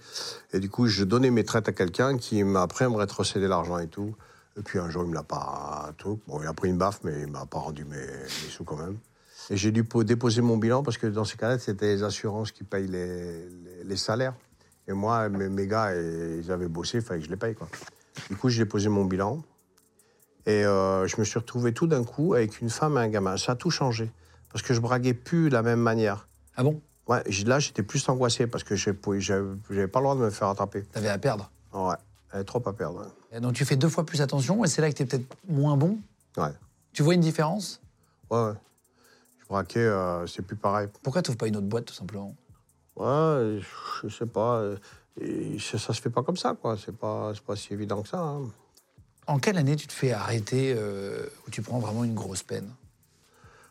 Et du coup, je donnais mes traites à quelqu'un qui, m'a- après, me rétrocédait l'argent et tout. Et puis un jour, il me l'a pas tout. Bon, il a pris une baffe, mais il m'a pas rendu mes, sous quand même. Et j'ai dû po- déposer mon bilan parce que dans ces cas-là, c'était les assurances qui payent les, salaires. Et moi, mes, mes gars, ils avaient bossé, il fallait que je les paye. Quoi. Du coup, j'ai déposé mon bilan. Et euh, je me suis retrouvé tout d'un coup avec une femme et un gamin. Ça a tout changé. Parce que je braguais plus de la même manière. Ah bon? Ouais, là, j'étais plus angoissé parce que j'avais j'avais pas le droit de me faire attraper. Tu avais à perdre? Ouais, trop à perdre. Et donc tu fais deux fois plus attention et c'est là que tu es peut-être moins bon? Ouais, Tu vois une différence? Ouais, ouais. Je braquais, euh, c'est plus pareil. Pourquoi tu pas une autre boîte, tout simplement? Ouais, je sais pas. et ça, ça se fait pas comme ça, quoi. C'est pas, pas si évident que ça. hein. En quelle année tu te fais arrêter euh, où tu prends vraiment une grosse peine?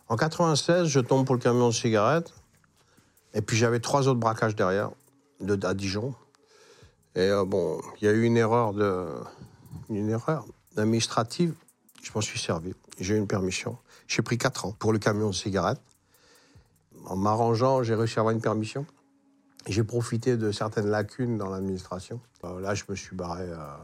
En 96, je tombe pour le camion de cigarettes. Et puis j'avais trois autres braquages derrière, de, à Dijon. Et euh, bon, il y a eu une erreur de, une erreur administrative. Je m'en suis servi. J'ai eu une permission. J'ai pris quatre ans pour le camion de cigarettes. En m'arrangeant, j'ai réussi à avoir une permission. J'ai profité de certaines lacunes dans l'administration. Euh, là, je me suis barré. euh,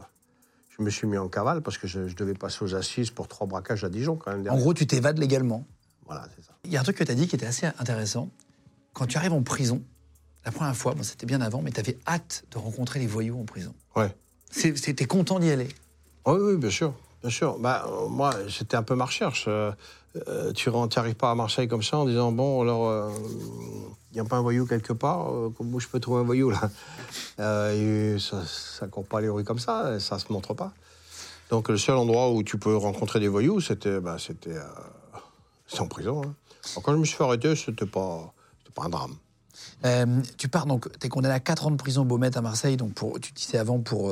je me suis mis en cavale parce que je, je devais passer aux assises pour trois braquages à Dijon quand même. En gros, tu t'évades légalement. Voilà, c'est ça. Il y a un truc que tu as dit qui était assez intéressant. Quand tu arrives en prison, la première fois, bon, c'était bien avant, mais tu avais hâte de rencontrer les voyous en prison. Ouais. C'était content d'y aller. Oui, oui, bien sûr. Bien sûr. Bah, euh, moi, c'était un peu ma recherche. Euh, euh, tu n'arrives pas à Marseille comme ça en disant Bon, alors, il n'y a pas un voyou quelque part euh, Comment je peux trouver un voyou, là? Euh, Ça ne court pas les rues comme ça, ça ne se montre pas. Donc, le seul endroit où tu peux rencontrer des voyous, c'était bah, c'était, euh, en prison. hein. Quand je me suis fait arrêter, ce n'était pas, pas un drame. Euh, tu pars donc, tu es condamné à 4 ans de prison Baumette à Marseille, donc pour, tu disais avant pour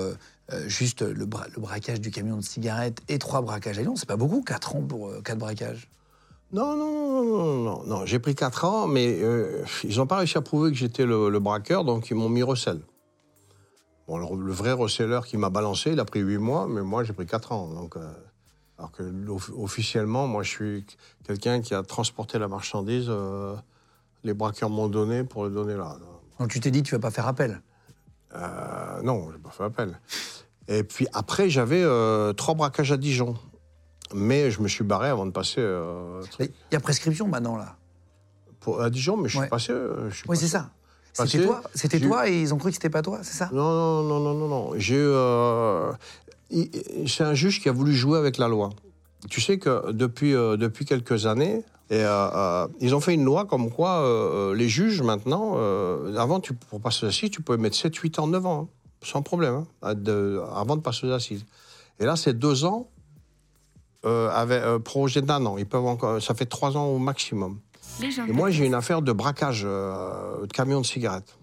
euh, euh, juste le, bra- le braquage du camion de cigarettes et trois braquages à Lyon. C'est pas beaucoup, 4 ans pour 4 braquages. Non, non, non, non, non. J'ai pris 4 ans, mais euh, ils n'ont pas réussi à prouver que j'étais le, le braqueur, donc ils m'ont mis recel. Bon, le, le vrai receleur qui m'a balancé, il a pris 8 mois, mais moi j'ai pris 4 ans. Donc, euh, alors que officiellement, moi je suis quelqu'un qui a transporté la marchandise, euh, les braqueurs m'ont donné pour le donner là. Donc tu t'es dit, tu vas pas faire appel. Euh, non, j'ai pas fait appel. Et puis après, j'avais euh, trois braquages à Dijon. Mais je me suis barré avant de passer euh, Il y a prescription maintenant, là. pour- à Dijon, mais je suis Ouais. passé. euh, je suis Oui, c'est ça. C'était toi, c'était toi et ils ont cru que c'était pas toi, c'est ça? Non, non, non, non, non, non. J'ai eu, il- c'est un juge qui a voulu jouer avec la loi. Tu sais que depuis, euh, depuis quelques années, et, euh, euh, ils ont fait une loi comme quoi les juges maintenant, avant tu, pour passer aux assises, tu pouvais mettre 7, 8 ans, 9 ans, hein, sans problème, hein, de- avant de passer aux assises. Et là, c'est 2 ans euh, avec, euh, prorogé d'un an. Ils peuvent encore, ça fait 3 ans au maximum. Et moi, j'ai une affaire de braquage euh, de camion de cigarettes.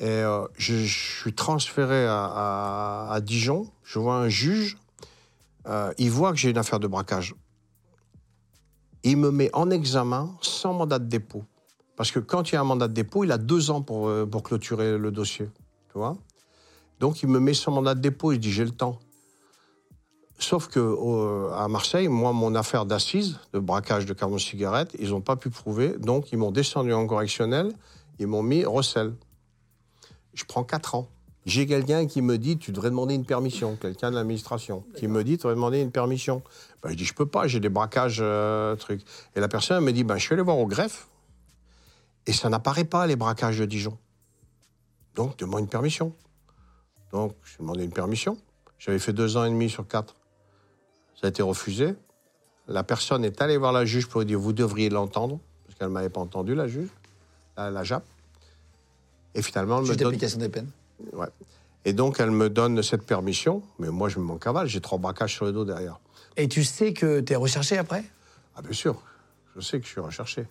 Et je, je suis transféré à, à- à Dijon. Je vois un juge. Euh, il voit que j'ai une affaire de braquage. Il me met en examen sans mandat de dépôt. Parce que quand il y a un mandat de dépôt, il a deux ans pour, euh, clôturer le dossier. Tu vois? Donc, il me met sans mandat de dépôt. Il dit J'ai le temps. Sauf que à Marseille, moi, mon affaire d'assises, de braquage de camion de cigarettes, ils n'ont pas pu prouver. Donc, ils m'ont descendu en correctionnel. Ils m'ont mis recel. Je prends 4 ans. J'ai quelqu'un qui me dit, tu devrais demander une permission, quelqu'un de l'administration, qui me dit, tu devrais demander une permission. Ben, je dis, je peux pas, j'ai des braquages, euh, trucs. Et la personne elle me dit, ben, je suis allé voir au greffe, et ça n'apparaît pas, les braquages de Dijon. Donc, demande une permission. Donc, j'ai demandé une permission. J'avais fait deux ans et demi sur quatre. Ça a été refusé. La personne est allée voir la juge pour lui dire, vous devriez l'entendre, parce qu'elle ne m'avait pas entendu, la juge, la, la JAP. Et finalement, elle me Juge donne... d'application des peines. Ouais. Et donc, elle me donne cette permission, mais moi, je me m'en cavale, j'ai trois braquages sur le dos derrière. Et tu sais que tu es recherché après? Ah, bien sûr, je sais que je suis recherché.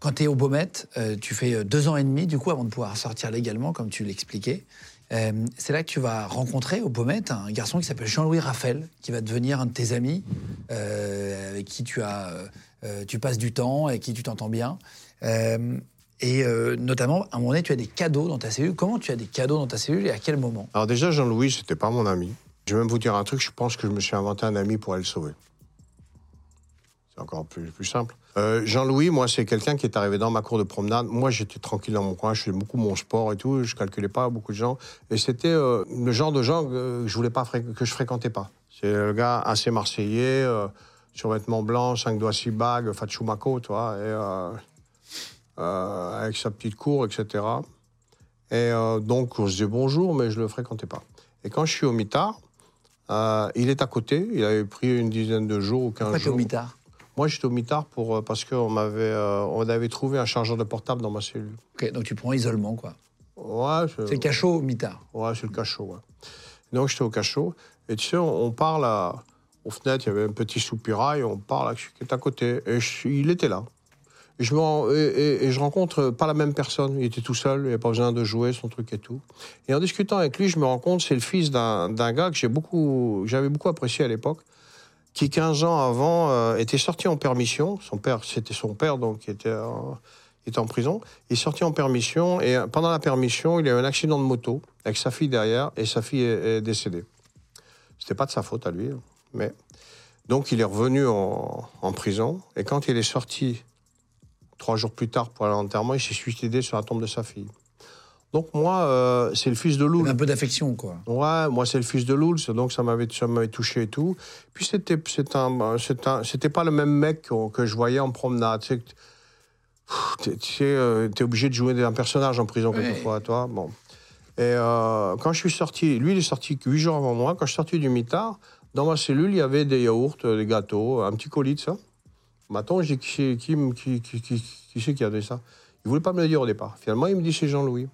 Quand tu es au Baumette, euh, tu fais euh, deux ans et demi, du coup, avant de pouvoir sortir légalement, comme tu l'expliquais. Euh, c'est là que tu vas rencontrer au Baumette un garçon qui s'appelle Jean-Louis Raphaël, qui va devenir un de tes amis, euh, avec qui tu, as, tu passes du temps, avec qui tu t'entends bien. Et euh, notamment, à un moment donné, tu as des cadeaux dans ta cellule. Comment tu as des cadeaux dans ta cellule et à quel moment? Alors déjà, Jean-Louis, c'était pas mon ami. Je vais même vous dire un truc, je pense que je me suis inventé un ami pour aller le sauver. C'est encore plus, simple. Euh, Jean-Louis, moi, c'est quelqu'un qui est arrivé dans ma cour de promenade. Moi, j'étais tranquille dans mon coin, je faisais beaucoup mon sport et tout, je calculais pas beaucoup de gens. Et c'était euh, le genre de gens que je voulais pas que je fréquentais pas. C'est le gars assez marseillais, survêtement blanc, 5 doigts, 6 bagues, Fatchumako, tu vois, euh, avec sa petite cour, etc. Et euh, donc, on se disait bonjour, mais je le fréquentais pas. Et quand je suis au mitard, euh, il est à côté, il avait pris une dizaine de jours ou 15 Pourquoi jours. au mitard? Moi, j'étais au mitard pour, euh, parce qu'on m'avait, on avait trouvé un chargeur de portable dans ma cellule. Ok, donc tu prends isolement, quoi. Ouais, je- C'est le cachot au mitard. Ouais, c'est le cachot, ouais. Donc, j'étais au cachot. Et tu sais, on, on parle à- aux fenêtres, il y avait un petit soupirail, on parle à celui qui est à côté. Et je- il était là. Je, et, et- et je rencontre pas la même personne. Il était tout seul, il n'avait pas besoin de jouer, son truc et tout. Et en discutant avec lui, je me rends compte c'est le fils d'un gars que j'avais beaucoup apprécié à l'époque, qui 15 ans avant euh, était sorti en permission. Son père, c'était son père, donc qui était, en prison. Il est sorti en permission et euh, pendant la permission, il a eu un accident de moto avec sa fille derrière et sa fille est, est décédée. C'était pas de sa faute à lui, hein, mais donc il est revenu en, en prison et quand il est sorti trois jours plus tard pour aller à l'enterrement, il s'est suicidé sur la tombe de sa fille. Donc moi, euh, c'est le fils de Loul. Un peu d'affection, quoi. Ouais, moi c'est le fils de Loul, donc ça m'avait touché et tout. Puis c'était c'était pas le même mec que, que je voyais en promenade. Tu sais, Pff, t'es- euh, obligé de jouer un personnage en prison Ouais. quelquefois, toi. Bon. Et euh, quand je suis sorti, lui il est sorti huit jours avant moi. Quand je suis sorti du mitard, dans ma cellule il y avait des yaourts, euh, des gâteaux, un petit colis de ça. Maintenant, j'ai dit qui, qui, qui, qui, c'est qui a donné ça? Il voulait pas me le dire au départ. Finalement, il me dit c'est Jean-Louis.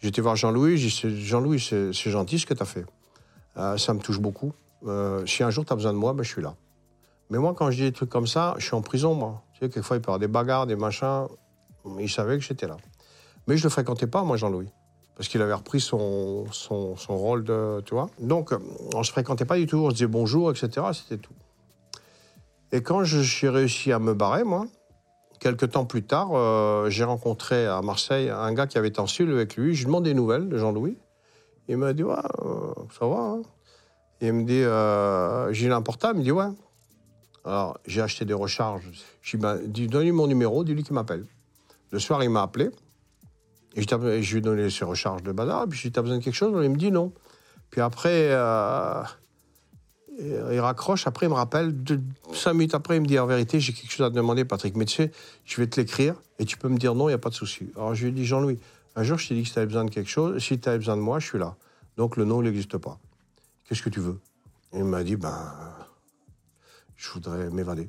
J'étais voir Jean-Louis, j'ai dit Jean-Louis, c'est gentil ce que tu as fait. Euh, ça me touche beaucoup. Euh, si un jour tu as besoin de moi, ben, je suis là. Mais moi, quand je dis des trucs comme ça, je suis en prison, moi. Tu sais, quelquefois, il peut y avoir des bagarres, des machins. Il savait que j'étais là. Mais je ne le fréquentais pas, moi, Jean-Louis. Parce qu'il avait repris son, son, son rôle de. Tu vois Donc, on ne se fréquentait pas du tout. On se disait bonjour, etc. C'était tout. Et quand je- j'ai réussi à me barrer, moi, quelques temps plus tard, euh, j'ai rencontré à Marseille un gars qui avait été en cellule avec lui. Je lui demande des nouvelles de Jean-Louis. Il m'a dit, ouais, euh, ça va. hein. Il me dit, euh, j'ai un portable. Il me dit, ouais. Alors, j'ai acheté des recharges. Je lui ai dit, ben, dis- donne-lui mon numéro, dis-lui qu'il m'appelle. Le soir, il m'a appelé. Et je, lui ai donné ses recharges de bazar. Puis je lui ai dit, t'as besoin de quelque chose Il me dit non. Puis après, il raccroche. Après, il me rappelle. cinq minutes après, il me dit, en vérité, j'ai quelque chose à te demander, Patrick. Mais tu sais, je vais te l'écrire et tu peux me dire non, il n'y a pas de souci. Alors, je lui ai dit, Jean-Louis, un jour, je t'ai dit que si tu avais besoin de quelque chose. Si tu avais besoin de moi, je suis là. Donc, le non, il n'existe pas. Qu'est-ce que tu veux? Il m'a dit, ben, je voudrais m'évader.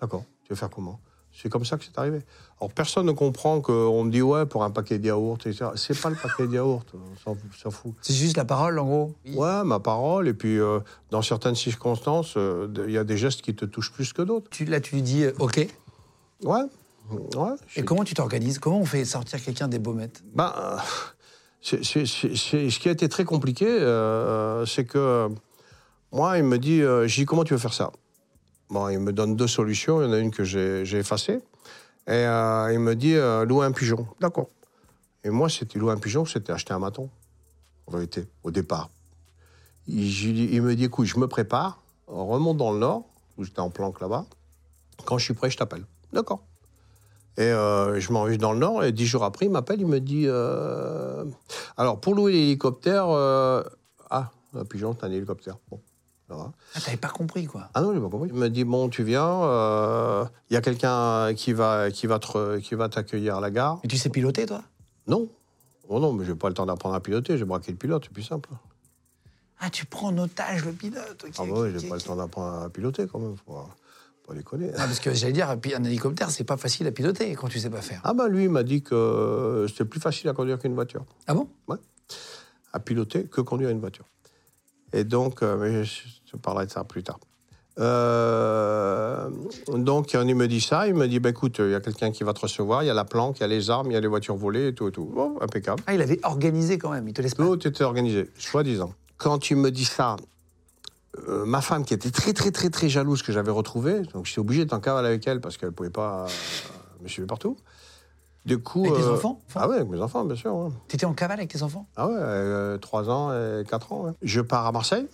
D'accord, tu veux faire comment? C'est comme ça que c'est arrivé. Alors, personne ne comprend qu'on me dit, ouais, pour un paquet de yaourts, etc. C'est pas le paquet de yaourts, on s'en fout-. C'est juste la parole, en gros. Ouais, ma parole, et puis euh, dans certaines circonstances, euh, il y a des gestes qui te touchent plus que d'autres. Tu, là, tu lui dis euh, OK. Et Ouais, ouais. je- comment tu t'organises? Comment on fait sortir quelqu'un des baumettes? Ben, c'est- ce qui a été très compliqué, c'est que moi, il me dit, dis, comment tu veux faire ça? Bon, il me donne deux solutions. Il y en a une que j'ai effacée. Et euh, il me dit, euh, louer un pigeon. D'accord. Et moi, c'était louer un pigeon, c'était acheter un maton, en vérité, au départ. Il, me dit, écoute, je me prépare, on remonte dans le nord, où j'étais en planque là-bas. Quand je suis prêt, je t'appelle. D'accord. Et euh, je m'en vais dans le Nord, et dix jours après, il m'appelle, il me dit euh, Alors, pour louer l'hélicoptère, ah, un pigeon, c'est un hélicoptère. Bon, Ah, t'avais pas compris, quoi. Ah non, j'ai pas compris. Il me dit Bon, tu viens, euh, il y a quelqu'un qui va, qui va te- qui va t'accueillir à la gare. Et tu sais piloter, toi? Non. Oh non, mais j'ai pas le temps d'apprendre à piloter, j'ai braqué le pilote, c'est plus simple. Ah, tu prends en otage le pilote. Ah bah oui, j'ai pas le temps d'apprendre à piloter quand même, faut pas, déconner. Ah, parce que j'allais dire, un hélicoptère, c'est pas facile à piloter quand tu sais pas faire. Ah bah lui, il m'a dit que c'était plus facile à conduire qu'une voiture. Ah bon? À piloter que conduire une voiture. Et donc, euh, mais je, je parlerai de ça plus tard. Euh, donc, il me dit ça, il me dit, bah, écoute, il y a quelqu'un qui va te recevoir, il y a la planque, il y a les armes, il y a les voitures volées et tout et tout. Bon, impeccable. Ah, il avait organisé quand même, il te laisse pas. Tout était organisé, soi-disant. Quand il me dit ça, euh, ma femme, qui était très, très, très, très jalouse que j'avais retrouvée, donc j'étais obligé d'être en cavale avec elle parce qu'elle ne pouvait pas euh, me suivre partout. Du coup. Avec tes euh, enfants Ah ouais, avec mes enfants, bien sûr. ouais. T'étais en cavale avec tes enfants? Ah ouais, 3 ans et 4 ans. ouais. Je pars à Marseille.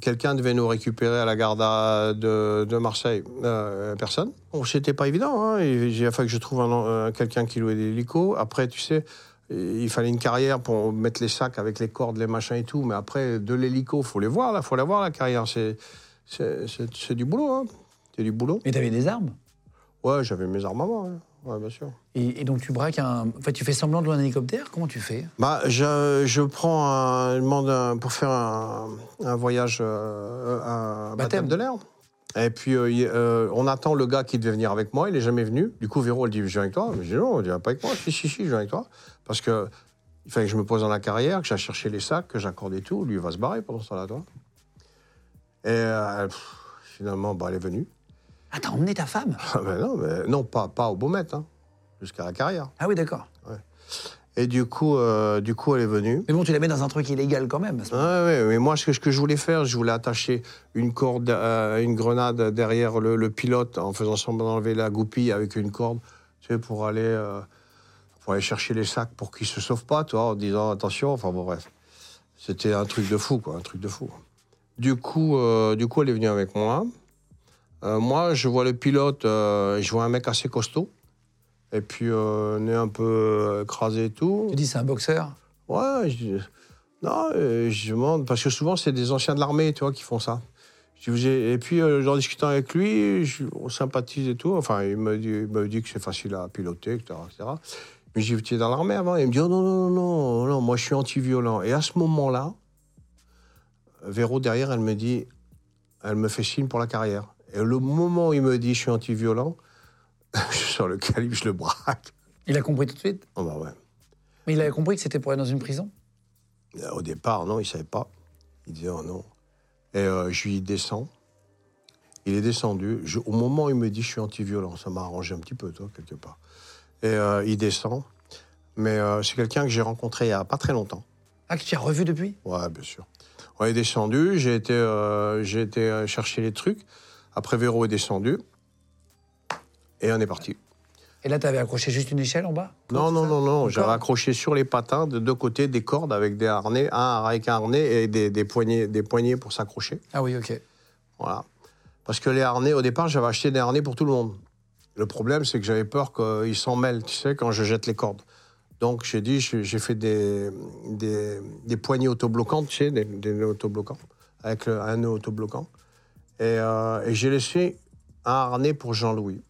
Quelqu'un devait nous récupérer à la gare de, de Marseille. Euh, personne. Bon, c'était pas évident. Hein. Il a fallu que je trouve un- un- quelqu'un qui louait des hélicos. Après, tu sais, il fallait une carrière pour mettre les sacs avec les cordes, les machins et tout. Mais après, de l'hélico, faut les voir, là. faut la voir, la carrière. C'est, c'est, du boulot. Hein. C'est du boulot. Mais t'avais des armes? Ouais, j'avais mes armements. Ouais. Ouais, bien sûr. et, et donc tu braques un. Enfin, tu fais semblant de louer un hélicoptère? Comment tu fais? Bah, je, je prends un, je demande un- pour faire un, un voyage, euh, un Baptême. baptême de l'air. Et puis, euh, il- euh, on attend le gars qui devait venir avec moi, il n'est jamais venu. Du coup, Véro, elle dit, je viens avec toi. Je dis, non, il vient pas avec moi. Si, si, si, je viens avec toi. Parce que il fallait que je me pose dans la carrière, que j'aille chercher les sacs, que j'accorde et tout. Lui, il va se barrer pendant ce temps-là, toi. Et euh, pff, finalement, bah, elle est venue. Ah, t'as emmené ta femme Ah, ben non, mais, non, pas, pas au Beaumet, hein, jusqu'à la carrière. Ah oui, d'accord. Et du coup, euh, du coup, elle est venue. Mais bon, tu la mets dans un truc illégal quand même. Ouais, ouais, mais moi, ce que, ce que je voulais faire, je voulais attacher une corde, euh, une grenade derrière le, le pilote en faisant semblant d'enlever la goupille avec une corde, tu sais, pour aller, euh, pour aller chercher les sacs pour qu'ils se sauvent pas, toi, en disant attention. Enfin bon, bref, c'était un truc de fou, quoi, un truc de fou. Du coup, euh, du coup, elle est venue avec moi. Euh, moi, je vois le pilote, euh, je vois un mec assez costaud. Et puis, euh, nez un peu écrasé et tout. Tu dis c'est un boxeur Ouais, je non, euh, je demande, parce que souvent, c'est des anciens de l'armée, tu vois, qui font ça. Et puis, euh, en discutant avec lui, je- on sympathise et tout. Enfin, il me dit, il me dit que c'est facile à piloter, etc. etc. Mais j'ai es dans l'armée avant Il me dit, oh, non, non, non, non, non, moi, je suis anti-violent. Et à ce moment-là, Véro, derrière, elle me dit, elle me fait signe pour la carrière. Et le moment où il me dit, je suis anti-violent, je sors le calibre, je le braque. Il a compris tout de suite? Oh, bah ouais. Mais il avait compris que c'était pour aller dans une prison? Euh, Au départ, non, il ne savait pas. Il disait, oh non. Et euh, je lui descends. Il est descendu. Je- au moment où il me dit, je suis anti-violent, ça m'a arrangé un petit peu, toi, quelque part. Et euh, il descend. Mais euh, c'est quelqu'un que j'ai rencontré il n'y a pas très longtemps. Ah, que tu as revu depuis? Ouais, bien sûr. On est descendu, j'ai été, j'ai été chercher les trucs. Après, Véro est descendu. Et on est parti. Et là, tu avais accroché juste une échelle en bas? Non, non, non, non. J'avais accroché sur les patins de deux côtés des cordes avec des harnais, un avec un harnais et des, des poignées, des poignées pour s'accrocher. Ah oui, ok. Voilà. Parce que les harnais, au départ, j'avais acheté des harnais pour tout le monde. Le problème, c'est que j'avais peur qu'ils s'en mêlent, tu sais, quand je jette les cordes. Donc, j'ai dit, j'ai j'ai fait des, des, des poignées autobloquantes, tu sais, des, des nœuds autobloquants, avec le- un nœud autobloquant. Et, euh, et j'ai laissé un harnais pour Jean-Louis.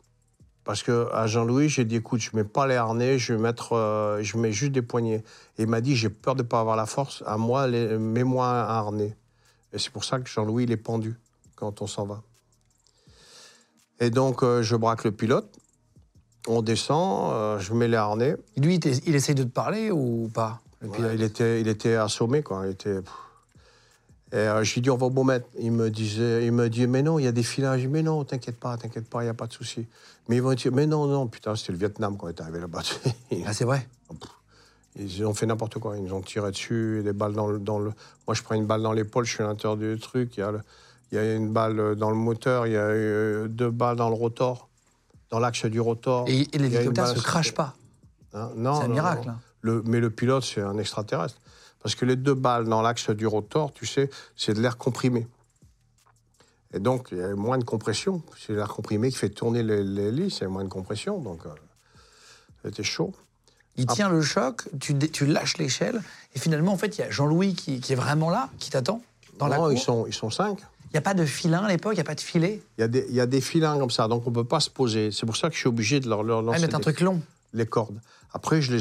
Parce que à Jean-Louis, j'ai dit, écoute, je mets pas les harnais, je vais mettre, euh, je mets juste des poignées. Et il m'a dit, j'ai peur de pas avoir la force. À moi, mets-moi un harnais. Et c'est pour ça que Jean-Louis, il est pendu quand on s'en va. Et donc, euh, je braque le pilote. On descend, euh, je mets les harnais. Lui, il, essaye de te parler ou pas le Ouais, pilote? il, était, il était assommé, quoi. Il était... pff. Et euh, je lui dis, on va au mettre. Il me disait, il me dit, mais non, il y a des filages. Mais non, t'inquiète pas, t'inquiète pas, il n'y a pas de souci. Mais ils vont dire, mais non, non, putain, c'était le Vietnam quand on est arrivé là-bas. Ah, c'est vrai? Ils ont fait n'importe quoi. Ils nous ont tiré dessus, des balles dans le, dans le. Moi, je prends une balle dans l'épaule, je suis à l'intérieur du truc. Il y, a le- il y a une balle dans le moteur, il y a euh, deux balles dans le rotor, dans l'axe du rotor. Et, et l'hélicoptère balle- se crache pas. Hein, non, C'est un non, miracle, non. hein. Le- mais le pilote, c'est un extraterrestre. Parce que les deux balles dans l'axe du rotor, tu sais, c'est de l'air comprimé. Et donc, il y a moins de compression. C'est l'air comprimé qui fait tourner les- l'hélice, il y a moins de compression. Donc, euh, c'était chaud. Il tient le choc, tu, lâches l'échelle, et finalement, en fait, il y a Jean-Louis qui, qui est vraiment là, qui t'attend dans la non, cour. ils sont, ils sont cinq. Il n'y a pas de filin à l'époque, il n'y a pas de filet. Il y, a des, il y a des filins comme ça, donc on ne peut pas se poser. C'est pour ça que je suis obligé de leur, leur Ah, lancer mettre un des- truc long. les cordes. Après, je les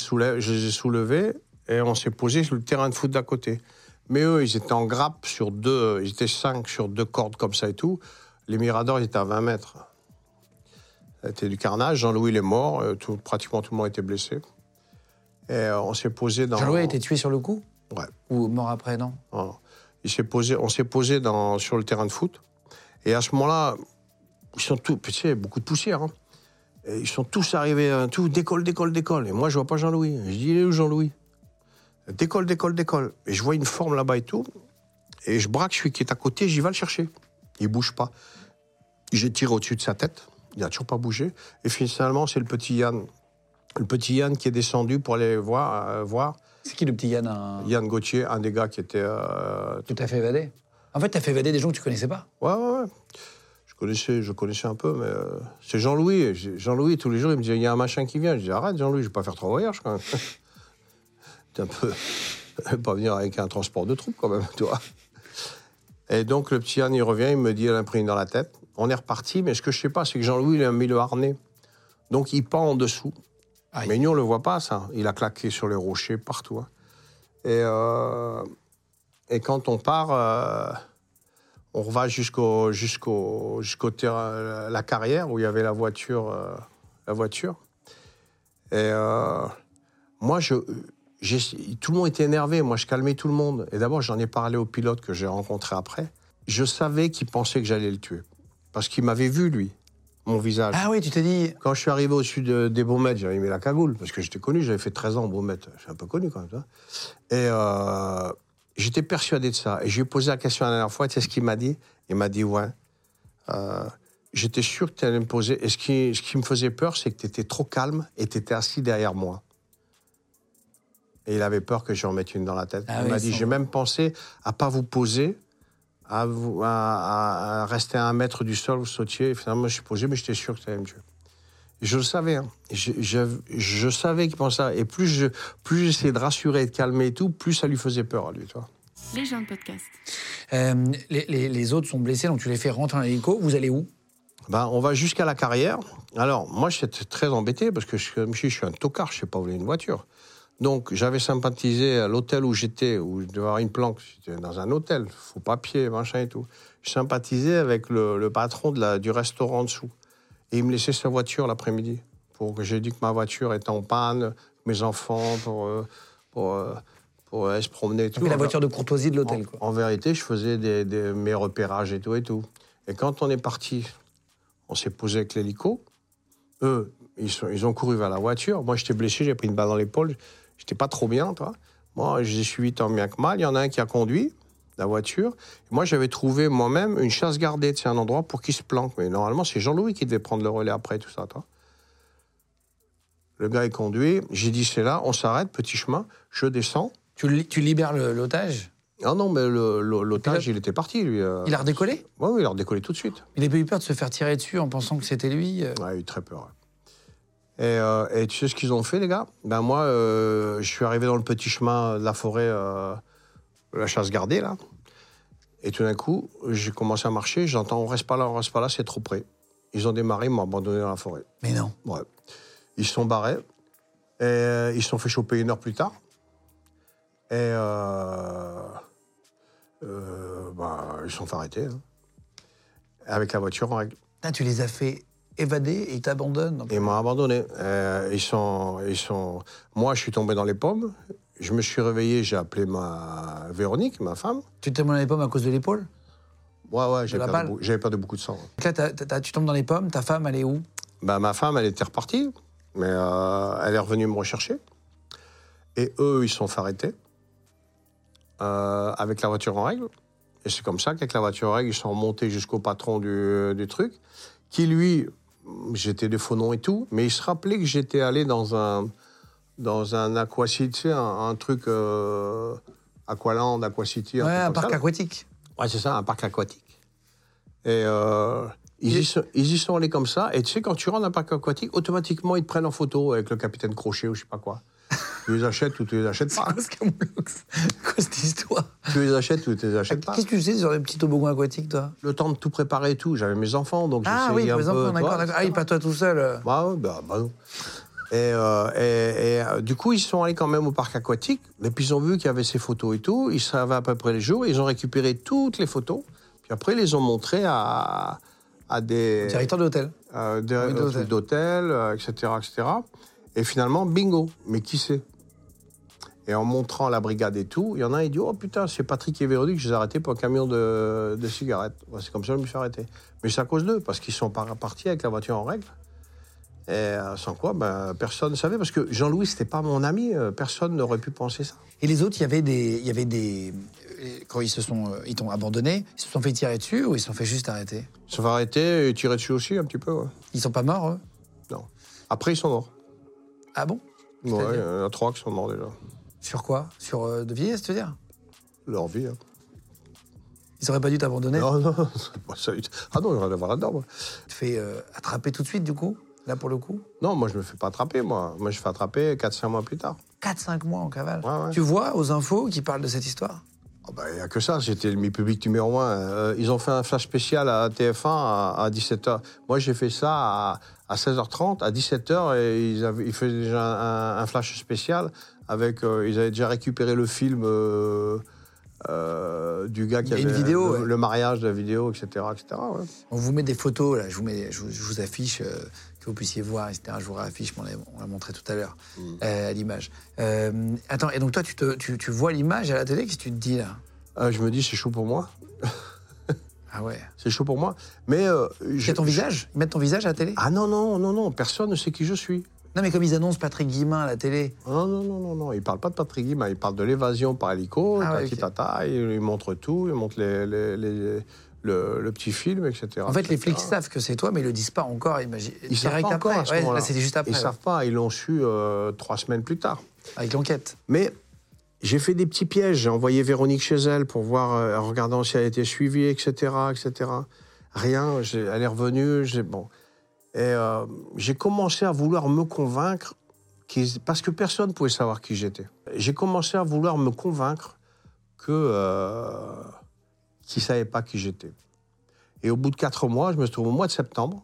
Soulève- je les ai soulevés et on s'est posé sur le terrain de foot d'à côté. Mais eux, ils étaient en grappe sur deux, ils étaient cinq sur deux cordes comme ça et tout. Les Miradors, ils étaient à 20 mètres. C'était du carnage. Jean-Louis, il est mort. euh, tout- pratiquement tout le monde était blessé. Et euh, on s'est posé dans. Jean-Louis a été tué sur le coup? Ouais. Ou mort après, non? Il s'est posé, on s'est posé dans, sur le terrain de foot. Et à ce moment-là, ils sont tous, tu sais, beaucoup de poussière. hein. Et ils sont tous arrivés, hein, tout décolle, décolle, décolle. Et moi, je vois pas Jean-Louis. Je dis, il est où Jean-Louis? Décolle, décolle, décolle. Et je vois une forme là-bas et tout. Et je braque celui qui est à côté, j'y vais le chercher. Il bouge pas. J'ai tiré au-dessus de sa tête. Il n'a toujours pas bougé. Et finalement, c'est le petit Yann. Le petit Yann qui est descendu pour aller voir. euh, voir. C'est qui le petit Yann un... Yann Gauthier, un des gars qui était euh, que t'as fait évader En fait, t'as fait évader des gens que tu connaissais pas. Ouais, ouais, ouais. Je connaissais, je connaissais un peu, mais euh, c'est Jean-Louis. Jean-Louis, tous les jours, il me disait, il y a un machin qui vient. Je dis, arrête, Jean-Louis, je vais pas faire trois voyages, quand même. T'es un peu... pas venir avec un transport de troupes, quand même, toi. Et donc, le petit Yann, il revient, il me dit, elle a pris une dans la tête. On est reparti, mais ce que je sais pas, c'est que Jean-Louis, il a mis le harnais. Donc, il pend en dessous. Aïe. Mais nous, on le voit pas, ça. Il a claqué sur les rochers, partout. hein. Et, euh, et quand on part... euh, on va jusqu'au jusqu'au jusqu'au terrain, la carrière où il y avait la voiture, euh, la voiture. Et euh, moi, je, tout le monde était énervé. Moi, je calmais tout le monde. Et d'abord, j'en ai parlé au pilote que j'ai rencontré après. Je savais qu'il pensait que j'allais le tuer. Parce qu'il m'avait vu, lui, mon visage. Ah oui, tu t'es dit. Quand je suis arrivé au-dessus de- des Baumettes, j'avais mis la cagoule, parce que j'étais connu, j'avais fait 13 ans au Baumettes. Je suis un peu connu quand même. Et euh, j'étais persuadé de ça. Et je lui ai posé la question la dernière fois, tu sais ce qu'il m'a dit? Il m'a dit, ouais. euh, j'étais sûr que tu allais me poser. Et ce qui, ce qui me faisait peur, c'est que tu étais trop calme et tu étais assis derrière moi. Et il avait peur que je remette une dans la tête. Ah il oui, m'a dit, j'ai même pensé à pas vous poser, à, vous, à, à- à rester à un mètre du sol, vous sautiez. Et finalement, je suis posé, mais j'étais sûr que tu allais me tuer. Je le savais. hein. Je, je- je savais qu'il pensait ça. Et plus je plus j'essayais de rassurer, de calmer et tout, plus ça lui faisait peur à lui. Tu vois. Les gens de podcast. Euh, les, les- les autres sont blessés, donc tu les fais rentrer en hélico. Vous allez où? Ben, on va jusqu'à la carrière. Alors, moi, j'étais très embêté parce que je, je, suis un tocard, je ne sais pas voler une voiture. Donc, j'avais sympathisé à l'hôtel où j'étais, où je devais avoir une planque. J'étais dans un hôtel, faux papier, machin et tout. Je sympathisais avec le, le patron de la, du restaurant en dessous. Et il me laissait sa voiture l'après-midi. Pour que j'ai dit que ma voiture était en panne, mes enfants, pour, euh, pour, euh, pour se promener et tout. Donc, La voiture de courtoisie de l'hôtel, En, vérité, je faisais des, des- mes repérages et tout et tout. Et quand on est parti, on s'est posé avec l'hélico. Eux, ils, sont- ils ont couru vers la voiture. Moi, j'étais blessé, j'ai pris une balle dans l'épaule. J'étais pas trop bien, toi. Moi, je les ai suivis tant bien que mal. Il y en a un qui a conduit la voiture. Moi, j'avais trouvé moi-même une chasse gardée, c'est un endroit pour qu'il se planque. Mais normalement, c'est Jean-Louis qui devait prendre le relais après, tout ça, toi. Le gars, il conduit. J'ai dit, c'est là, on s'arrête, petit chemin. Je descends. Tu, li- tu libères l'otage? Ah non, mais l'otage, il était parti, lui. euh. Il a redécollé? Oui, il a redécollé tout de suite. Il a pas eu peur de se faire tirer dessus en pensant que c'était lui euh. Ouais, il a eu très peur. Et, euh, et tu sais ce qu'ils ont fait, les gars? Ben moi, euh, je suis arrivé dans le petit chemin de la forêt, euh, la chasse gardée, là. Et tout d'un coup, j'ai commencé à marcher, j'entends on reste pas là, on reste pas là, c'est trop près. Ils ont démarré, ils m'ont abandonné dans la forêt. Mais non. Ouais. Ils se sont barrés. Et euh, ils se sont fait choper une heure plus tard. Et euh, euh, bah, ils se sont fait arrêter. hein. Avec la voiture en règle. Ah, tu les as fait évader et ils t'abandonnent. Et ils m'ont abandonné. Euh, ils sont, ils sont... Moi, je suis tombé dans les pommes. Je me suis réveillé, j'ai appelé ma Véronique, ma femme. Tu t'es dans les pommes à cause de l'épaule? Ouais, ouais, j'avais perdu, j'avais beaucoup de sang. Donc là, tu tombes dans les pommes, ta femme, elle est où? Bah, ma femme, elle était repartie, mais euh, elle est revenue me rechercher. Et eux, ils se sont fait arrêter euh, avec la voiture en règle. Et c'est comme ça qu'avec la voiture en règle, ils sont remontés jusqu'au patron du, du truc, qui lui, j'étais des faux noms et tout, mais il se rappelait que j'étais allé dans un, dans un Aquacity, tu sais, un, un truc euh, Aqualand, Aquacity. Ouais, un parc ça, aquatique. Ouais, c'est ça, un parc aquatique. Et euh, ils, y sont, ils y sont allés comme ça. Et tu sais, quand tu rentres dans un parc aquatique, automatiquement, ils te prennent en photo avec le capitaine Crochet ou je sais pas quoi. tu les achètes ou tu les achètes pas. Quoi, ce Quoi cette histoire? Tu les achètes ou tu les achètes pas. Qu'est-ce que tu sais sur les petits toboggans aquatiques, toi? Le temps de tout préparer et tout. J'avais mes enfants, donc Ah j'essayais oui, un les peu, enfants, d'accord. Ah, pas toi tout seul. euh. Bah, bah, bah non. Et, euh, et- et, euh, du coup, ils sont allés quand même au parc aquatique. Et puis, ils ont vu qu'il y avait ces photos et tout. Ils savaient à peu près les jours. Ils ont récupéré toutes les photos. Puis après, ils les ont montrées à, à des, Directeur de l'hôtel. euh, des d'hôtel. d'hôtel, euh, etc., etc. Et finalement, bingo. Mais qui c'est Et en montrant la brigade et tout, il y en a un, il dit Oh putain, c'est Patrick et Véronique, je les ai arrêtés pour un camion de, de cigarettes. C'est comme ça que je me suis arrêté. Mais c'est à cause d'eux, parce qu'ils sont par- partis avec la voiture en règle. Et euh, sans quoi, ben, personne ne savait. Parce que Jean-Louis, c'était pas mon ami. euh, Personne n'aurait pu penser ça. Et les autres, il y avait des, y avait des, euh, quand ils se sont, ils t'ont abandonné, ils se sont fait tirer dessus ou ils se sont fait juste arrêter? Ils se sont arrêtés et tirés dessus aussi, un petit peu. ouais. Ils sont pas morts eux? Non. Après, ils sont morts. Ah bon? Ouais, il y en a trois qui sont morts déjà. Sur quoi? Sur euh, de vieillesse, tu veux dire? Leur vie. hein. Ils auraient pas dû t'abandonner? Non, non, ça. Ah non, il rien à voir là-dedans. Tu te fais euh, attraper tout de suite, du coup? Là, pour le coup Non, moi, je me fais pas attraper, moi. Moi, je fais attraper 4-5 mois plus tard. 4-5 mois en cavale. Ouais, ouais. Tu vois aux infos qui parlent de cette histoire Il n'y a que ça, j'étais le mi-public numéro un. Euh, ils ont fait un flash spécial à TF1 à, 17h. Moi, j'ai fait ça à, à 16h30, à 17h, et ils, avaient, ils faisaient déjà un, un flash spécial. Avec, euh, ils avaient déjà récupéré le film euh, euh, du gars qui avait une vidéo, le, ouais. le mariage de la vidéo, etc. etc. ouais. On vous met des photos, là, je vous, mets, je vous, je vous affiche, euh, que vous puissiez voir, etc. Je vous réaffiche, on l'a on l'a montré tout à l'heure, Mm. euh, à l'image. Euh, attends, et donc toi, tu, te, tu, tu vois l'image à la télé, qu'est-ce que tu te dis là? Euh, je me dis, c'est chaud pour moi. Ah ouais. C'est chaud pour moi. Mais. je- C'est ton visage? Ils mettent ton visage à la télé? Ah non, non, non, non, personne ne sait qui je suis. Non, mais comme ils annoncent Patrick Guimain à la télé. Non, non, non, non, non. Il parle pas de Patrick Guimain, il parle de l'évasion par hélico, Ah ouais, tati ok. tata, il, il montre tout, il montre les, les- les- le, le petit film, etc. En fait, les flics savent que c'est toi, mais ils le disent pas encore. Imagine. Ils savent pas encore après. à ce Ouais, juste après. Ils ouais. savent pas, ils l'ont su euh, trois semaines plus tard. Avec l'enquête. Mais j'ai fait des petits pièges. J'ai envoyé Véronique chez elle pour voir, euh, en regardant si elle était suivie, etc., etc. Rien. Elle est revenue. j'ai- Bon. Et euh, j'ai commencé à vouloir me convaincre, parce que personne ne pouvait savoir qui j'étais. J'ai commencé à vouloir me convaincre que euh, qu'ils ne savaient pas qui j'étais. Et au bout de quatre mois, je me trouve au mois de septembre.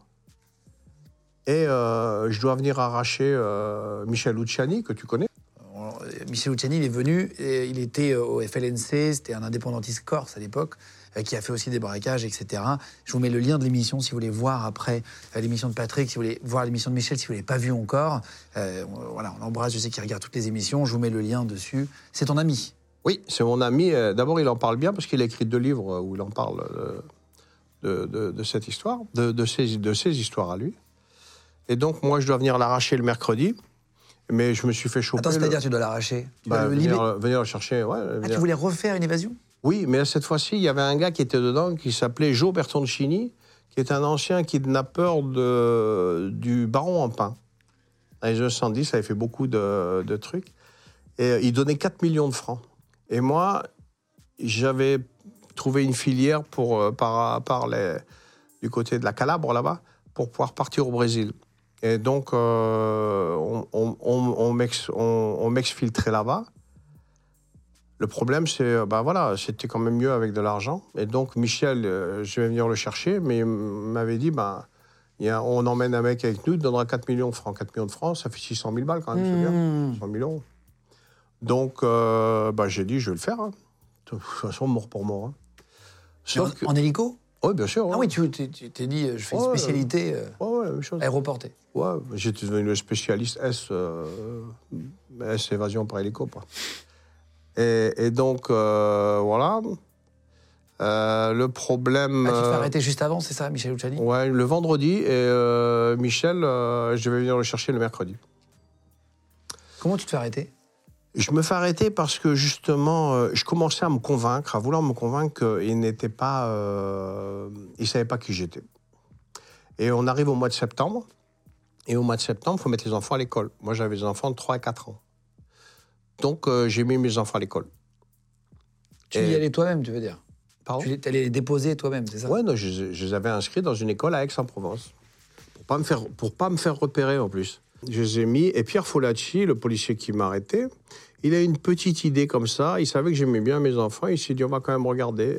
Et euh, je dois venir arracher euh, Michel Luciani, que tu connais. On- Michel Luciani, il est venu, il était euh, au FLNC, c'était un indépendantiste corse à l'époque, euh, qui a fait aussi des braquages, etc. Je vous mets le lien de l'émission si vous voulez voir après euh, l'émission de Patrick, si vous voulez voir l'émission de Michel, si vous ne l'avez pas vu encore. Euh, voilà, on l'embrasse, je sais qu'il regarde toutes les émissions, je vous mets le lien dessus. C'est ton ami. Oui, c'est mon ami. Euh, D'abord, il en parle bien parce qu'il a écrit deux livres euh, où il en parle euh, de, de- de cette histoire, de, de ses, de ses histoires à lui. Et donc, moi, je dois venir l'arracher le mercredi, mais je me suis fait choper. Attends, le- c'est-à-dire tu dois l'arracher Tu Bah, dois le venir, venir le chercher, ouais. Ah, tu voulais refaire une évasion? Oui, mais cette fois-ci, il y avait un gars qui était dedans qui s'appelait Joe Bertoncini, qui est un ancien kidnappeur de, du baron en pain. Dans les années 70, ça avait fait beaucoup de, de trucs. Et il donnait 4 millions de francs. Et moi, j'avais trouvé une filière pour, euh, par, par les, du côté de la Calabre, là-bas, pour pouvoir partir au Brésil. Et donc, euh, on, on, on, on m'ex- on- on m'exfiltrait là-bas. Le problème, c'est, bah voilà, c'était quand même mieux avec de l'argent. Et donc, Michel, euh, je vais venir le chercher, mais il m'avait dit, y a- on emmène un mec avec nous, il donnera 4 millions de francs. 4 millions de francs, ça fait 600 000 balles quand même, c'est bien. 100 000 euros. Donc, euh, bah, j'ai dit, je vais le faire. hein. De toute façon, mort pour mort. hein. en, Sauf que- en hélico? Oui, bien sûr. Ah oui, tu t'es dit, euh, je fais une spécialité euh, Ouais, ouais, la même chose. aéroportée. Ouais, j'étais devenu le spécialiste S, euh, S évasion par hélico. Et, et donc, voilà. Euh, le problème. Ah, tu te fais arrêter juste avant, c'est ça, Michel Luciani Ouais, le vendredi. Et euh, Michel, euh, je vais venir le chercher le mercredi. Comment tu te fais arrêter? Je me fais arrêter parce que justement, euh, je commençais à me convaincre, à vouloir me convaincre qu'il n'était pas. euh, il savait pas qui j'étais. Et on arrive au mois de septembre. Et au mois de septembre, il faut mettre les enfants à l'école. Moi, j'avais des enfants de 3 à 4 ans. Donc, euh, j'ai mis mes enfants à l'école. Tu Et- y allais toi-même, tu veux dire? Pardon? Tu allais les déposer toi-même, c'est ça? Ouais, non, je, je les avais inscrits dans une école à Aix-en-Provence. Pour pas me faire, pour pas me faire repérer en plus. Je les ai mis. Et Pierre Folacci, le policier qui m'a arrêté, il a une petite idée comme ça. Il savait que j'aimais bien mes enfants. Il s'est dit, on va quand même regarder.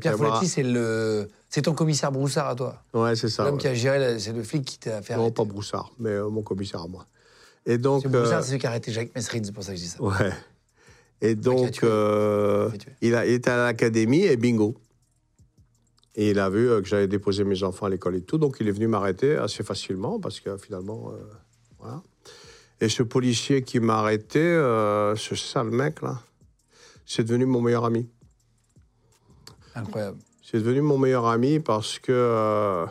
Pierre Folletti, c'est le, c'est ton commissaire Broussard à toi. Ouais, c'est ça. L'homme ouais. qui a géré, la- c'est le flic qui t'a fait Non, arrêter. pas Broussard, mais euh, mon commissaire à moi. Et donc. C'est Broussard, euh, c'est celui qui a arrêté Jacques Messrine, c'est pour ça que je dis ça. Ouais. Et donc, euh, il, a, il était à l'académie et bingo. Et il a vu que j'avais déposé mes enfants à l'école et tout, donc il est venu m'arrêter assez facilement parce que finalement. Et ce policier qui m'a arrêté, euh, ce sale mec là, c'est devenu mon meilleur ami. Incroyable. C'est devenu mon meilleur ami parce que euh,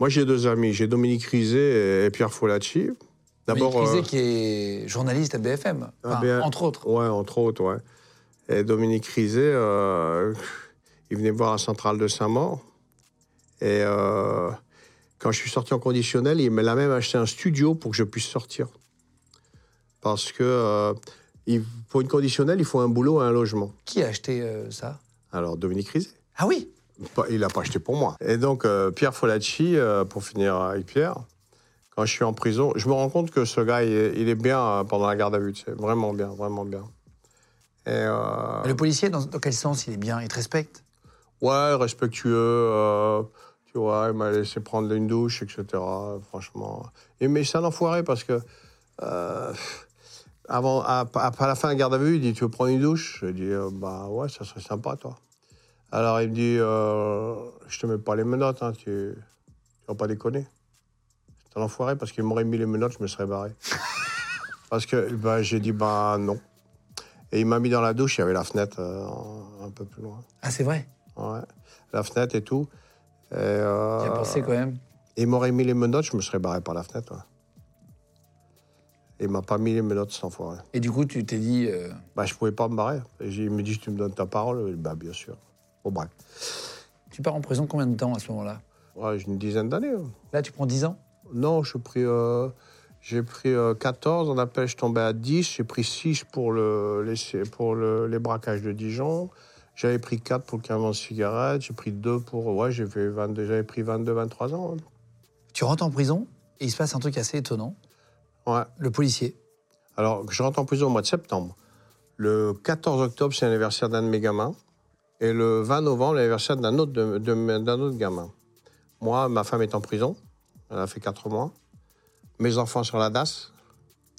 moi j'ai deux amis, j'ai Dominique Rizet et Pierre Folacci. D'abord, D'abord, euh, qui est journaliste à BFM, Enfin, Ah, entre autres. Ouais, entre autres, ouais. Et Dominique Rizet, il venait voir à la centrale de Saint-Maur. Et quand je suis sorti en conditionnel, il m'a même acheté un studio pour que je puisse sortir. Parce que euh, il- pour une conditionnelle, il faut un boulot et un logement. Qui a acheté euh, ça? Alors, Dominique Rizet, Ah oui il l'a pas acheté pour moi. Et donc, euh, Pierre Folacci, euh, pour finir avec Pierre, quand je suis en prison, je me rends compte que ce gars, il est, il est bien euh, pendant la garde à vue. Vraiment bien, vraiment bien. Et, Le policier, dans, dans quel sens il est bien? Il te respecte? Ouais, respectueux. tu vois, il m'a laissé prendre une douche, etc. Franchement. Et, mais c'est un enfoiré parce que. Avant, à, à la fin de la garde à vue, il dit Tu veux prendre une douche? Je dis euh, Bah ouais, ça serait sympa, toi. Alors il me dit euh, Je te mets pas les menottes, hein, tu, tu vas pas déconner. C'est un enfoiré parce qu'il m'aurait mis les menottes, je me serais barré. parce que bah, j'ai dit Bah non. Et il m'a mis dans la douche, il y avait la fenêtre euh, un peu plus loin. Ah, c'est vrai? Ouais. La fenêtre et tout. Et, euh, Tu as pensé quand même Il m'aurait mis les menottes, je me serais barré par la fenêtre. ouais. Il m'a pas mis les menottes, cet enfoiré. Et du coup, tu t'es dit. euh, Bah, je pouvais pas me barrer. Et il me dit, tu me donnes ta parole Bah, bien sûr. Bon, bref. tu pars en prison combien de temps à ce moment-là? Ouais, j'ai une dizaine d'années. hein. Là, tu prends 10 ans? Non, j'ai pris, euh, j'ai pris euh, 14. En appel, je tombais à 10. J'ai pris 6 pour, le, les, pour le- les braquages de Dijon. J'avais pris 4 pour le camion de cigarettes. J'ai pris 2 pour. Ouais, j'ai fait 22, j'avais pris 22, 23 ans. hein. Tu rentres en prison et il se passe un truc assez étonnant. Ouais. Le policier. Alors, je rentre en prison au mois de septembre. Le 14 octobre, c'est l'anniversaire d'un de mes gamins. Et le 20 novembre, l'anniversaire d'un autre, de- de- d'un autre gamin. Moi, ma femme est en prison. Elle a fait 4 mois. Mes enfants sur la DAS.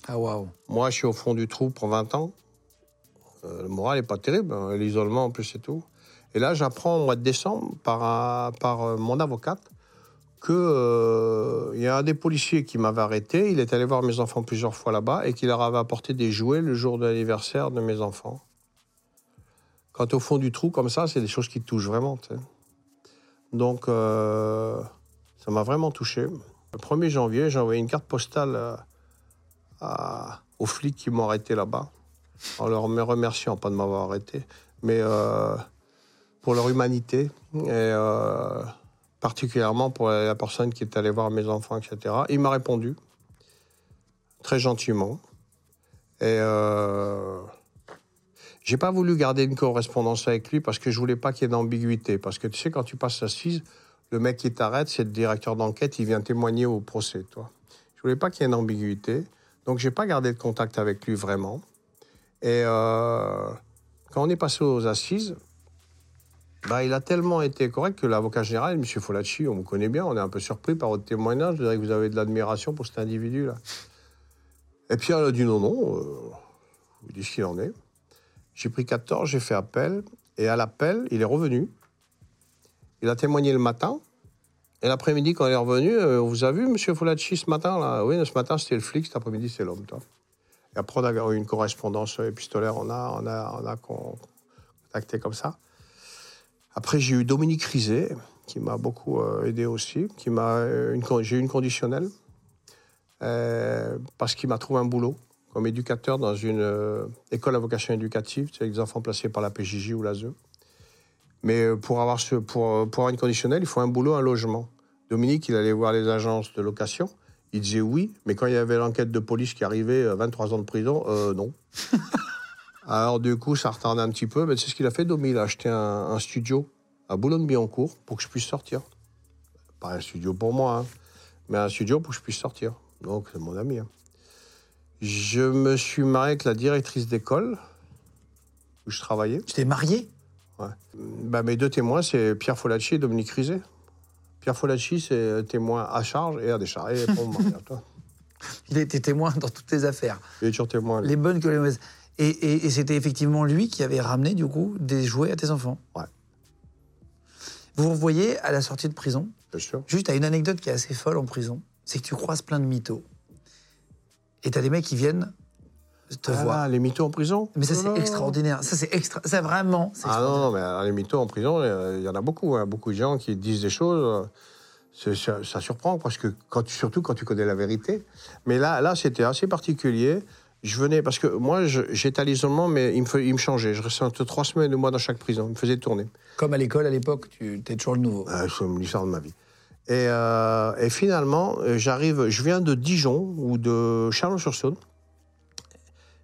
Ah, waouh. Moi, je suis au fond du trou pour 20 ans. Euh, le moral n'est pas terrible. hein. L'isolement, en plus, et tout. Et là, j'apprends au mois de décembre par, un- par euh, mon avocate qu'il y a un des policiers qui m'avait arrêté. Il est allé voir mes enfants plusieurs fois là-bas et qu'il leur avait apporté des jouets le jour de l'anniversaire de mes enfants. Quand au fond du trou comme ça, c'est des choses qui touchent vraiment. Donc, euh, ça m'a vraiment touché. Le 1er janvier, j'ai envoyé une carte postale euh, aux flics qui m'ont arrêté là-bas, en leur me remerciant, pas de m'avoir arrêté, mais euh, pour leur humanité, et euh, particulièrement pour la personne qui est allée voir mes enfants, etc. Il m'a répondu, très gentiment. Et euh, j'ai pas voulu garder une correspondance avec lui parce que je voulais pas qu'il y ait d'ambiguïté. Parce que tu sais, quand tu passes assise, le mec qui t'arrête, c'est le directeur d'enquête, il vient témoigner au procès, toi. Je voulais pas qu'il y ait une ambiguïté. Donc, j'ai pas gardé de contact avec lui vraiment. Et euh, quand on est passé aux assises, bah, il a tellement été correct que l'avocat général, M. Folacci, on me connaît bien, on est un peu surpris par votre témoignage. Je dirais que vous avez de l'admiration pour cet individu-là. Et puis, elle a dit non, non, euh, vous dis ce qu'il en est. J'ai pris 14, j'ai fait appel. Et à l'appel, il est revenu. Il a témoigné le matin. Et l'après-midi, quand il est revenu, euh, on vous a vu, M. Folacci, ce matin là? Oui, ce matin, c'était le flic, cet après-midi, c'est l'homme. toi. Et après, on a eu une correspondance épistolaire, on a, on a, on a con- contacté comme ça. Après, j'ai eu Dominique Rizet, qui m'a beaucoup euh, aidé aussi. qui m'a euh, J'ai eu une conditionnelle, euh, parce qu'il m'a trouvé un boulot comme éducateur dans une école à vocation éducative, avec des enfants placés par la PJJ ou l'ASE. Mais euh, pour avoir, ce, pour, pour avoir une conditionnelle, il faut un boulot, un logement. Dominique, il allait voir les agences de location. Il disait oui, mais quand il y avait l'enquête de police qui arrivait, euh, 23 ans de prison, non. Alors du coup, ça retardait un petit peu. Mais c'est ce qu'il a fait, Domi. Il a acheté un, un studio à Boulogne-Billancourt pour que je puisse sortir. Pas un studio pour moi, hein, mais un studio pour que je puisse sortir. Donc c'est mon ami. hein. Je me suis marié avec la directrice d'école où je travaillais. Tu t'es marié? Ouais. Bah, mes deux témoins, c'est Pierre Folacci et Dominique Rizet. Pierre Folacci, c'est témoin à charge et à décharge. Et bah, toi, Il a été témoin dans toutes tes affaires, il est toujours témoin. lui. les bonnes que les mauvaises. Et, et- et c'était effectivement lui qui avait ramené, du coup, des jouets à tes enfants. Ouais. Vous vous voyez à la sortie de prison. Bien sûr. Juste, à une anecdote qui est assez folle en prison, c'est que tu croises plein de mythos. Et t'as des mecs qui viennent te Ah, voir. les mythos en prison? Mais ça, c'est extraordinaire. Ça, c'est extra. Ça, vraiment, Ah non, non, mais alors, les mythos en prison, euh, il y en a beaucoup. hein. Beaucoup de gens qui disent des choses. euh, ça, ça surprend, parce que quand surtout quand tu connais la vérité. Mais là, là c'était assez particulier. Je venais, parce que moi, j'étais à l'isolement, mais il me, fe- il me changeait. Je restais entre trois semaines et deux mois dans chaque prison. Il me faisait tourner. Comme à l'école à l'époque, tu étais toujours le nouveau. Euh, c'est l'histoire de ma vie. Et, euh, et finalement, euh, j'arrive, je viens de Dijon ou de Chalon-sur-Saône.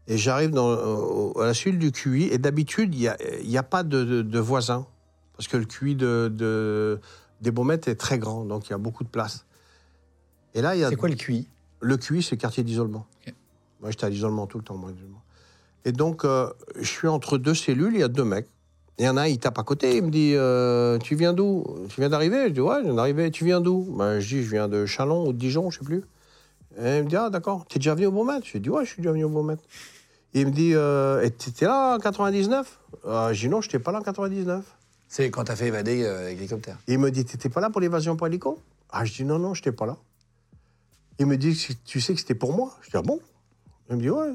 Et j'arrive dans, euh, à la suite du QI. Et d'habitude, il n'y a, il y a pas de, de- de voisins. Parce que le QI de, de- des Baumettes est très grand, donc il y a beaucoup de place. Et là, il y a C'est quoi le QI le QI, c'est quartier d'isolement. Moi, j'étais à l'isolement tout le temps, moi. Et donc, euh, je suis entre deux cellules, il y a deux mecs. Il y en a un, il tape à côté, il me dit euh, Tu viens d'où? Tu viens d'arriver? Je dis Ouais, je viens d'arriver. Tu viens d'où? Ben, Je dis Je viens de Chalon ou de Dijon, je sais plus. Et il me dit Ah, d'accord. T'es déjà venu au Beaumet Je dis Ouais, je suis déjà venu au Beaumet. Et il me dit euh, Et t'étais là en 99 euh, Je dis Non, je n'étais pas là en 99. C'est quand t'as fait évader euh, avec l'hélicoptère. Il me dit, t'étais pas là pour l'évasion par hélico Ah, je dis, non, non, je n'étais pas là. Il me dit, tu sais que c'était pour moi? Je dis, ah bon? Il me dit, ouais.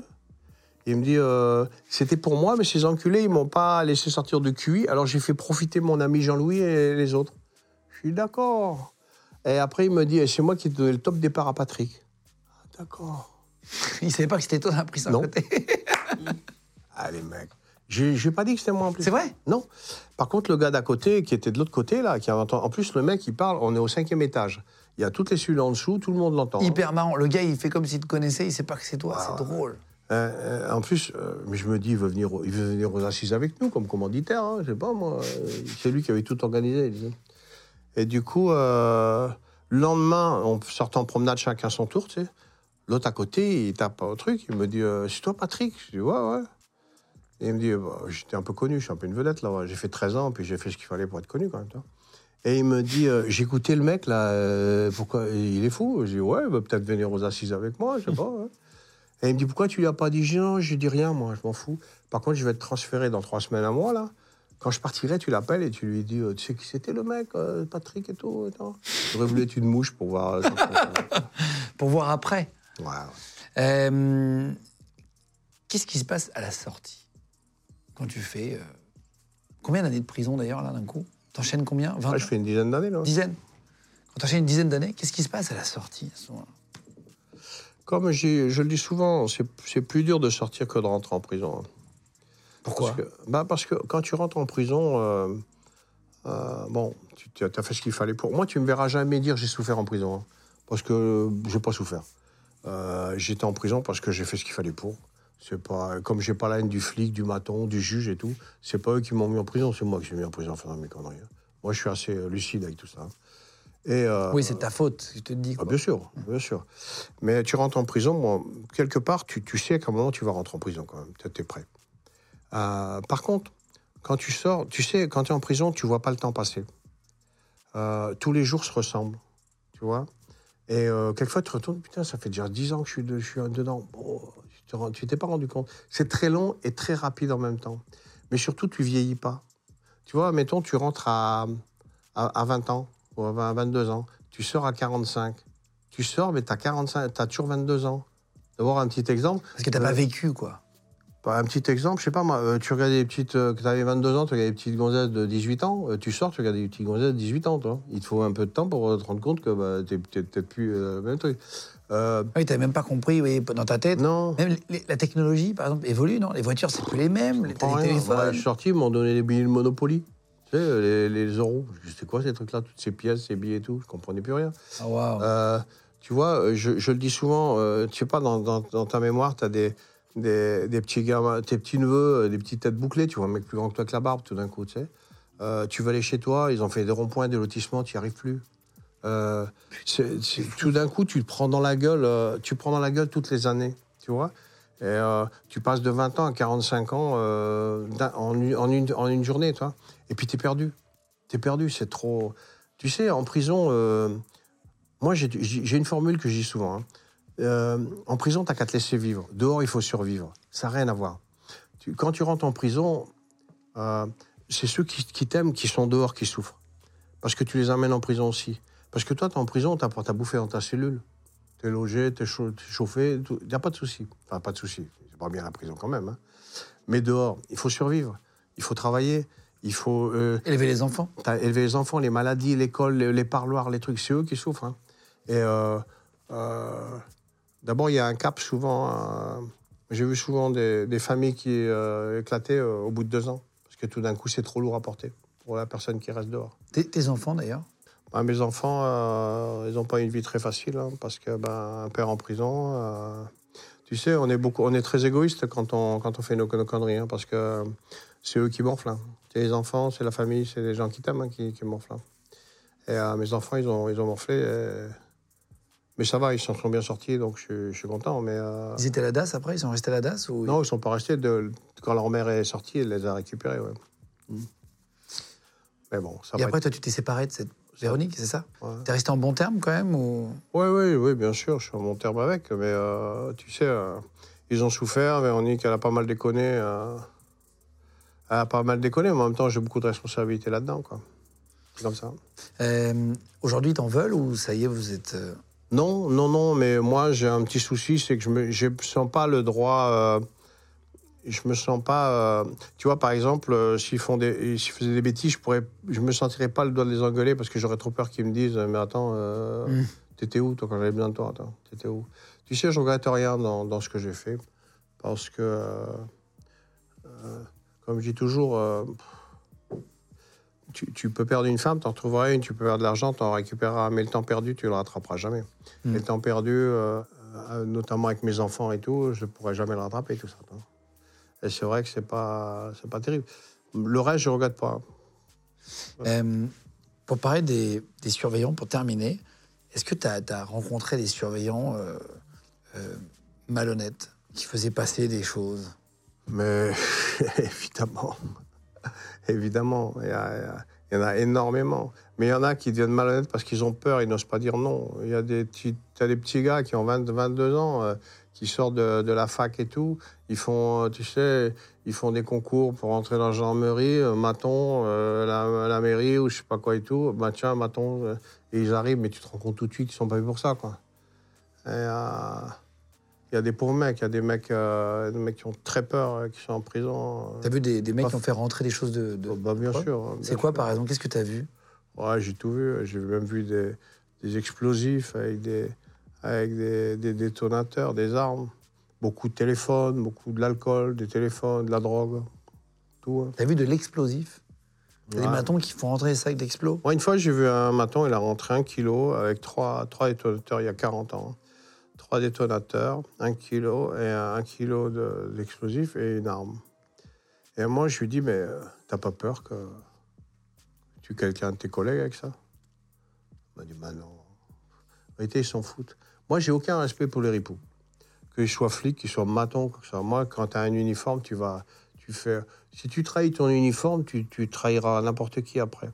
Il me dit, euh, c'était pour moi, mais ces enculés, ils m'ont pas laissé sortir de QI, alors j'ai fait profiter mon ami Jean-Louis et les autres. Je suis d'accord. Et après, il me dit, c'est moi qui ai donné le top départ à Patrick. Ah, d'accord. Il savait pas que c'était toi qui a pris ça Non. côté. Allez, mec. J'ai j'ai pas dit que c'était moi en plus. C'est vrai? Non. Par contre, le gars d'à côté, qui était de l'autre côté, là, qui a En plus, le mec, il parle, on est au cinquième étage. Il y a toutes les cellules en dessous, tout le monde l'entend. hein. Hyper marrant. Le gars, il fait comme s'il te connaissait, il sait pas que c'est toi. C'est drôle. Euh, euh, en plus, euh, je me dis, il veut venir, il veut venir aux assises avec nous, comme commanditaire, hein, je sais pas moi. euh, C'est lui qui avait tout organisé. Et du coup, le lendemain, on sortait en promenade chacun son tour, tu sais. L'autre à côté, il tape au truc, il me dit, c'est toi Patrick? Je dis, ouais, ouais. Et il me dit, Bah, j'étais un peu connu, je suis un peu une vedette là. ouais. J'ai fait 13 ans, puis j'ai fait ce qu'il fallait pour être connu quand même. tu vois. Et il me dit, euh, j'ai écouté le mec là, euh, pourquoi Il est fou Je dis, ouais, il va peut-être venir aux assises avec moi, je sais pas. ouais. Et il me dit, pourquoi tu lui as pas dit? Non, je dis rien, moi, je m'en fous. Par contre, je vais te transférer dans trois semaines à moi, là. Quand je partirai, tu l'appelles et tu lui dis, euh, tu sais qui c'était le mec, euh, Patrick et tout J'aurais voulu être une mouche pour voir. Pour voir après. ouais, ouais. Qu'est-ce qui se passe à la sortie? Quand tu fais. Combien d'années de prison d'ailleurs, là, d'un coup? T'enchaînes combien? 20 Ouais, je fais une dizaine d'années, là. Dizaine Quand t'enchaînes une dizaine d'années, qu'est-ce qui se passe à la sortie à ce moment-là? Comme je le dis souvent, c'est plus dur de sortir que de rentrer en prison. hein. Pourquoi? Parce que, bah parce que quand tu rentres en prison, euh, euh, bon, tu as fait ce qu'il fallait pour. Moi, tu me verras jamais dire j'ai souffert en prison. hein, parce que j'ai pas souffert. Euh, J'étais en prison parce que j'ai fait ce qu'il fallait pour. C'est pas comme j'ai pas la haine du flic, du maton, du juge et tout. C'est pas eux qui m'ont mis en prison, c'est moi qui suis mis en prison en faisant mes conneries. hein. Moi, je suis assez euh, lucide avec tout ça. hein. Et euh, Oui, c'est ta faute, je te dis. ah, bien sûr, bien sûr. Mais tu rentres en prison, bon, quelque part, tu, tu sais qu'à un moment, tu vas rentrer en prison quand même. Tu es prêt. Euh, par contre, quand tu sors, tu sais, quand tu es en prison, tu vois pas le temps passer. Euh, tous les jours se ressemblent, tu vois. Et quelquefois, tu te retournes, putain, ça fait déjà 10 ans que je suis, de- je suis dedans. Bon, tu tu t'es pas rendu compte. C'est très long et très rapide en même temps. Mais surtout, tu vieillis pas. Tu vois, mettons, tu rentres à, à, à 20 ans ou à 20 22 ans. Tu sors à 45. Tu sors, mais tu as 45, tu as toujours 22 ans. D'abord, un petit exemple. Parce que t'as Euh, pas vécu, quoi. Bah, Un petit exemple, je sais pas moi, euh, tu regardes des petites, que tu avais 22 ans, tu regardes des petites gonzesses de 18 ans, euh, tu sors, tu regardes des petites gonzesses de 18 ans, toi. Il te faut un peu de temps pour euh, te rendre compte que bah, tu n'es peut-être plus le même truc. Euh, Oui, t'avais même pas compris, oui, dans ta tête. non, Même les- la technologie, par exemple, évolue, non? Les voitures, c'est plus les mêmes. Les, rien. téléphones. Ouais, je suis sorti, ils m'ont donné les billets de Monopoly. Tu sais, les, les euros. C'est quoi ces trucs-là, toutes ces pièces, ces billets et tout? Je comprenais plus rien. Ah, waouh. Euh, tu vois, je, je le dis souvent, euh, tu sais pas, dans, dans- dans ta mémoire, tu as des, des, des petits gamins, tes petits neveux, euh, des petites têtes bouclées, tu vois, un mec plus grand que toi avec la barbe tout d'un coup, tu sais. Euh, tu vas aller chez toi, ils ont fait des ronds-points, des lotissements, tu n'y arrives plus. Euh, c'est- c'est- tout d'un coup, tu te prends dans la gueule, euh, tu prends dans la gueule toutes les années, tu vois. Et tu passes de 20 ans à 45 ans en, une- en une, en une journée, toi. Et puis tu es perdu. Tu es perdu, c'est trop. Tu sais, en prison, moi j'ai j'ai une formule que je dis souvent. hein. Euh, en prison, tu qu'à te laisser vivre. Dehors, il faut survivre. Ça n'a rien à voir. Tu- quand tu rentres en prison, euh, c'est ceux qui, qui t'aiment qui sont dehors qui souffrent. Parce que tu les emmènes en prison aussi. Parce que toi, tu es en prison, tu as bouffé dans ta cellule. Tu es logé, tu es, chauffé, il n'y a pas de souci. Enfin, pas de souci. C'est pas bien la prison quand même. hein. Mais dehors, il faut survivre. Il faut travailler. Il faut euh, Élever les enfants. T'as élevé les enfants, les maladies, l'école, les, les parloirs, les trucs, c'est eux qui souffrent. hein. Et euh, d'abord, il y a un cap souvent. euh, J'ai vu souvent des, des familles qui euh, éclataient euh, au bout de deux ans. Parce que tout d'un coup, c'est trop lourd à porter pour la personne qui reste dehors. Tes, tes enfants, d'ailleurs? Bah, mes enfants, euh, ils n'ont pas une vie très facile. hein, parce que ben, un père en prison. tu sais, on est, beaucoup, on est très égoïste quand on, quand on fait nos, nos conneries. hein, parce que c'est eux qui morflent. hein. C'est les enfants, c'est la famille, c'est les gens qui t'aiment hein, qui, qui morflent. Et mes enfants, ils ont, ils ont morflé. et- Mais ça va, ils s'en sont bien sortis, donc je, suis- je suis content. Mais euh, Ils étaient à la DAS après Ils sont restés à la DAS ou... non, ils sont pas restés. De... Quand leur mère est sortie, elle les a récupérés. ouais. Mm. Mais bon, ça Et après, toi, tu t'es séparé de cette Véronique, c'est ça Ouais. T'es resté en bon terme quand même ou... Oui, oui, oui, bien sûr, je suis en bon terme avec. Mais euh, tu sais, euh, ils ont souffert. Véronique, elle a pas mal déconné. euh, elle a pas mal déconné, mais en même temps, j'ai beaucoup de responsabilités là-dedans. quoi. C'est comme ça. Aujourd'hui, t'en veulent ou ça y est, vous êtes. Non, non, non, mais moi, j'ai un petit souci, c'est que je ne sens pas le droit. euh, je me sens pas. euh, tu vois, par exemple, euh, s'ils font des, s'ils faisaient des bêtises, je pourrais, je me sentirais pas le doigt de les engueuler parce que j'aurais trop peur qu'ils me disent, mais attends, Mm. t'étais où toi quand j'avais besoin de toi attends, T'étais où? Tu sais, je regrette rien dans, dans ce que j'ai fait parce que, comme je dis toujours. Tu, tu peux perdre une femme, t'en retrouveras une, tu peux perdre de l'argent, t'en récupéreras, mais le temps perdu, tu le rattraperas jamais. Mm. Et le temps perdu, euh, euh, notamment avec mes enfants et tout, je ne pourrai jamais le rattraper, tout ça. toi. Et c'est vrai que c'est pas, c'est pas terrible. Le reste, je regrette pas. Euh, pour parler des, des surveillants, pour terminer, est-ce que tu as, rencontré des surveillants euh, malhonnêtes qui faisaient passer des choses? Mais évidemment, évidemment, il y, en a énormément. Mais il y en a qui deviennent malhonnêtes parce qu'ils ont peur, ils n'osent pas dire non. Il y a des petits, des petits gars qui ont 20, 22 ans, euh, qui sortent de, la fac et tout. Ils font, euh, tu sais, ils font des concours pour entrer dans la gendarmerie, euh, Maton, euh, la, mairie ou je sais pas quoi et tout. Bah tiens, Maton, et ils arrivent, mais tu te rends compte tout de suite qu'ils sont pas faits pour ça, quoi. Il y a des pauvres mecs, il y a des mecs, euh, des mecs qui ont très peur, euh, qui sont en prison. euh. Tu as vu des, des mecs qui ont fait rentrer des choses de. de- Oh, bah, bien sûr. C'est quoi, sûr. par exemple Qu'est-ce que tu as vu? Ouais, j'ai tout vu. J'ai même vu des, des explosifs avec des, avec des, des détonateurs, des armes. Beaucoup de téléphones, beaucoup de l'alcool, des téléphones, de la drogue. Tout. hein. Tu as vu de l'explosif? T'as des matons qui font rentrer des sacs d'explos? Moi, une fois, j'ai vu un maton, il a rentré un kilo avec trois, trois détonateurs il y a 40 ans. Trois détonateurs, un kilo et un, kilo de- d'explosifs et une arme. Et moi, je lui dis, mais euh, t'as pas peur que tu quelqu'un de tes collègues avec ça? Il m'a dit, bah non. En réalité, ils s'en foutent. Moi, j'ai aucun respect pour les ripoux. Qu'ils soient flics, qu'ils soient matons, que soit moi, quand tu as un uniforme, tu vas. Tu fais, si tu trahis ton uniforme, tu, tu trahiras n'importe qui après.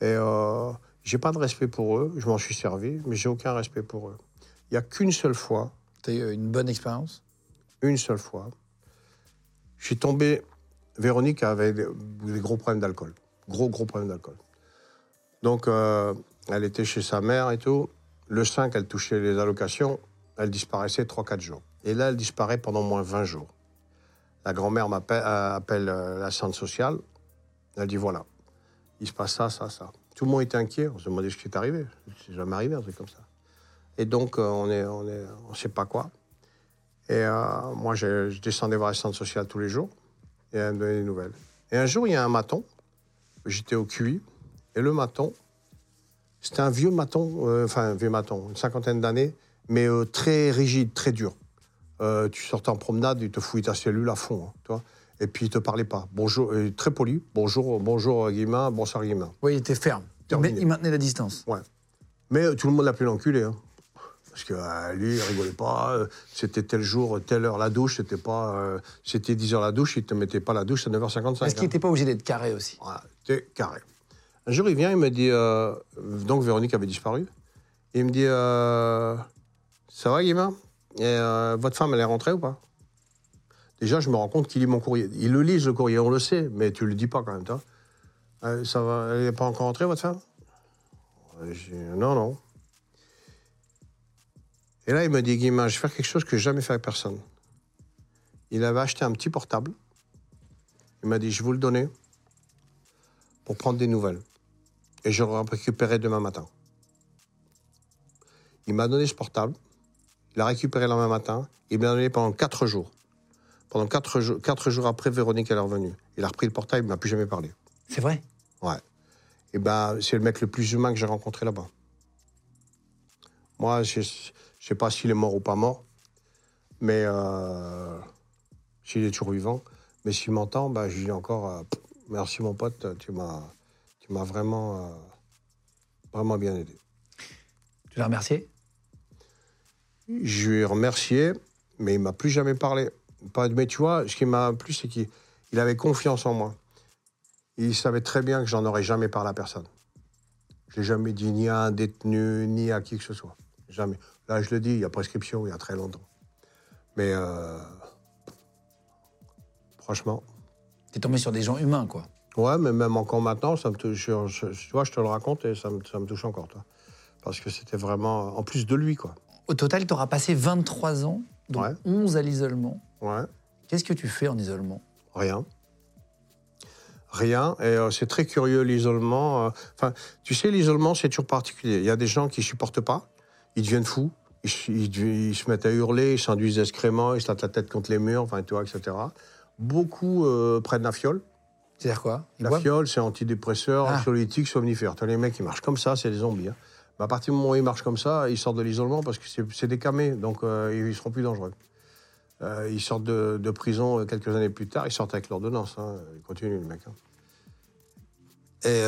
Et euh, j'ai pas de respect pour eux, je m'en suis servi, mais j'ai aucun respect pour eux. Il n'y a qu'une seule fois, Tu as eu une bonne expérience? Une seule fois, je suis tombé. Véronique avait des, des gros problèmes d'alcool. Gros, gros problèmes d'alcool. Donc, euh, elle était chez sa mère et tout. Le 5, elle touchait les allocations. Elle disparaissait 3-4 jours. Et là, elle disparaît pendant moins 20 jours. La grand-mère m'appelle euh, appelle euh, la centre sociale. Elle dit voilà, il se passe ça, ça, ça. Tout le monde était inquiet. On se demandait ce qui est arrivé. C'est jamais arrivé un truc comme ça. Et donc, euh, on est, on est, on sait pas quoi. Et euh, moi, je, je descendais voir la centre sociale tous les jours. Et elle me donnait des nouvelles. Et un jour, il y a un maton. J'étais au QI. Et le maton, c'était un vieux maton, euh, enfin un vieux maton, une cinquantaine d'années, mais euh, très rigide, très dur. Tu sortais en promenade, il te fouillait ta cellule à fond, hein, tu vois. Et puis il te parlait pas. Bonjour, très poli. Bonjour, bonjour Guillemin, bonsoir Guillemin. Oui, il était ferme. Terminé. Mais il maintenait la distance. Ouais. Mais tout le monde l'appelait l'enculé. Hein. Parce que euh, lui, il rigolait pas. euh, c'était tel jour, telle heure la douche. C'était pas. euh, c'était 10 heures la douche. Il te mettait pas la douche à 9h55. Est-ce qu'il hein. n'était pas obligé d'être carré aussi Voilà, t'es carré. Un jour, il vient, il me dit. euh, donc, Véronique avait disparu. Il me dit euh, Ça va, Guillemin? Et euh, votre femme, elle est rentrée ou pas? Déjà, je me rends compte qu'il lit mon courrier. Il le lit, le courrier, on le sait, mais tu le dis pas quand même, toi. Euh, ça va, elle n'est pas encore rentrée, votre femme? Euh, j'ai Non, non. Et là, il me dit Guillemin, je vais faire quelque chose que j'ai jamais fait avec personne. Il avait acheté un petit portable. Il m'a dit Je vais vous le donner pour prendre des nouvelles. Et je le récupérerai demain matin. Il m'a donné ce portable. Il l'a récupéré le lendemain matin. Il me l'a donné pendant quatre jours. Pendant quatre jours, quatre jours après, Véronique elle est revenue. Il a repris le portable, il ne m'a plus jamais parlé. C'est vrai? Ouais. Et ben, c'est le mec le plus humain que j'ai rencontré là-bas. Moi, je ne sais pas s'il est mort ou pas mort, mais euh, s'il est toujours vivant. Mais s'il m'entend, ben, je lui dis encore euh, merci mon pote, tu m'as, tu m'as vraiment, euh, vraiment bien aidé. Tu l'as remercié? Je lui ai remercié, mais il m'a plus jamais parlé. Pas, mais tu vois, ce qui m'a plu, c'est qu'il il avait confiance en moi. Il savait très bien que j'en aurais jamais parlé à personne. Je l'ai jamais dit ni à un détenu, ni à qui que ce soit. Jamais. Là, je le dis, il y a prescription, il y a très longtemps. Mais euh, franchement, T'es tombé sur des gens humains, quoi. ouais, mais même encore maintenant, ça me touche. je- je- tu vois, je te le raconte et ça me, ça me touche encore, toi. Parce que c'était vraiment, en plus de lui, quoi. Au total, tu auras passé 23 ans, dont Ouais. 11 à l'isolement. Ouais. Qu'est-ce que tu fais en isolement? Rien. Rien. Et euh, c'est très curieux l'isolement. euh. Enfin, tu sais, l'isolement, c'est toujours particulier. Il y a des gens qui supportent pas, ils deviennent fous, ils, se- ils mettent à hurler, ils s'induisent excréments, ils se tâtent la tête contre les murs, enfin, etc. Beaucoup euh, prennent la fiole. C'est-à-dire quoi? Ils La boivent? fiole, c'est antidépresseur, Ah. anxiolytique, somnifère. T'as les mecs qui marchent comme ça, c'est des zombies. hein. À partir du moment où ils marchent comme ça, ils sortent de l'isolement parce que c'est des camés, donc euh, ils seront plus dangereux. Euh, ils sortent de, de prison euh, quelques années plus tard, ils sortent avec l'ordonnance. hein. Ils continuent, les mecs. hein. Et,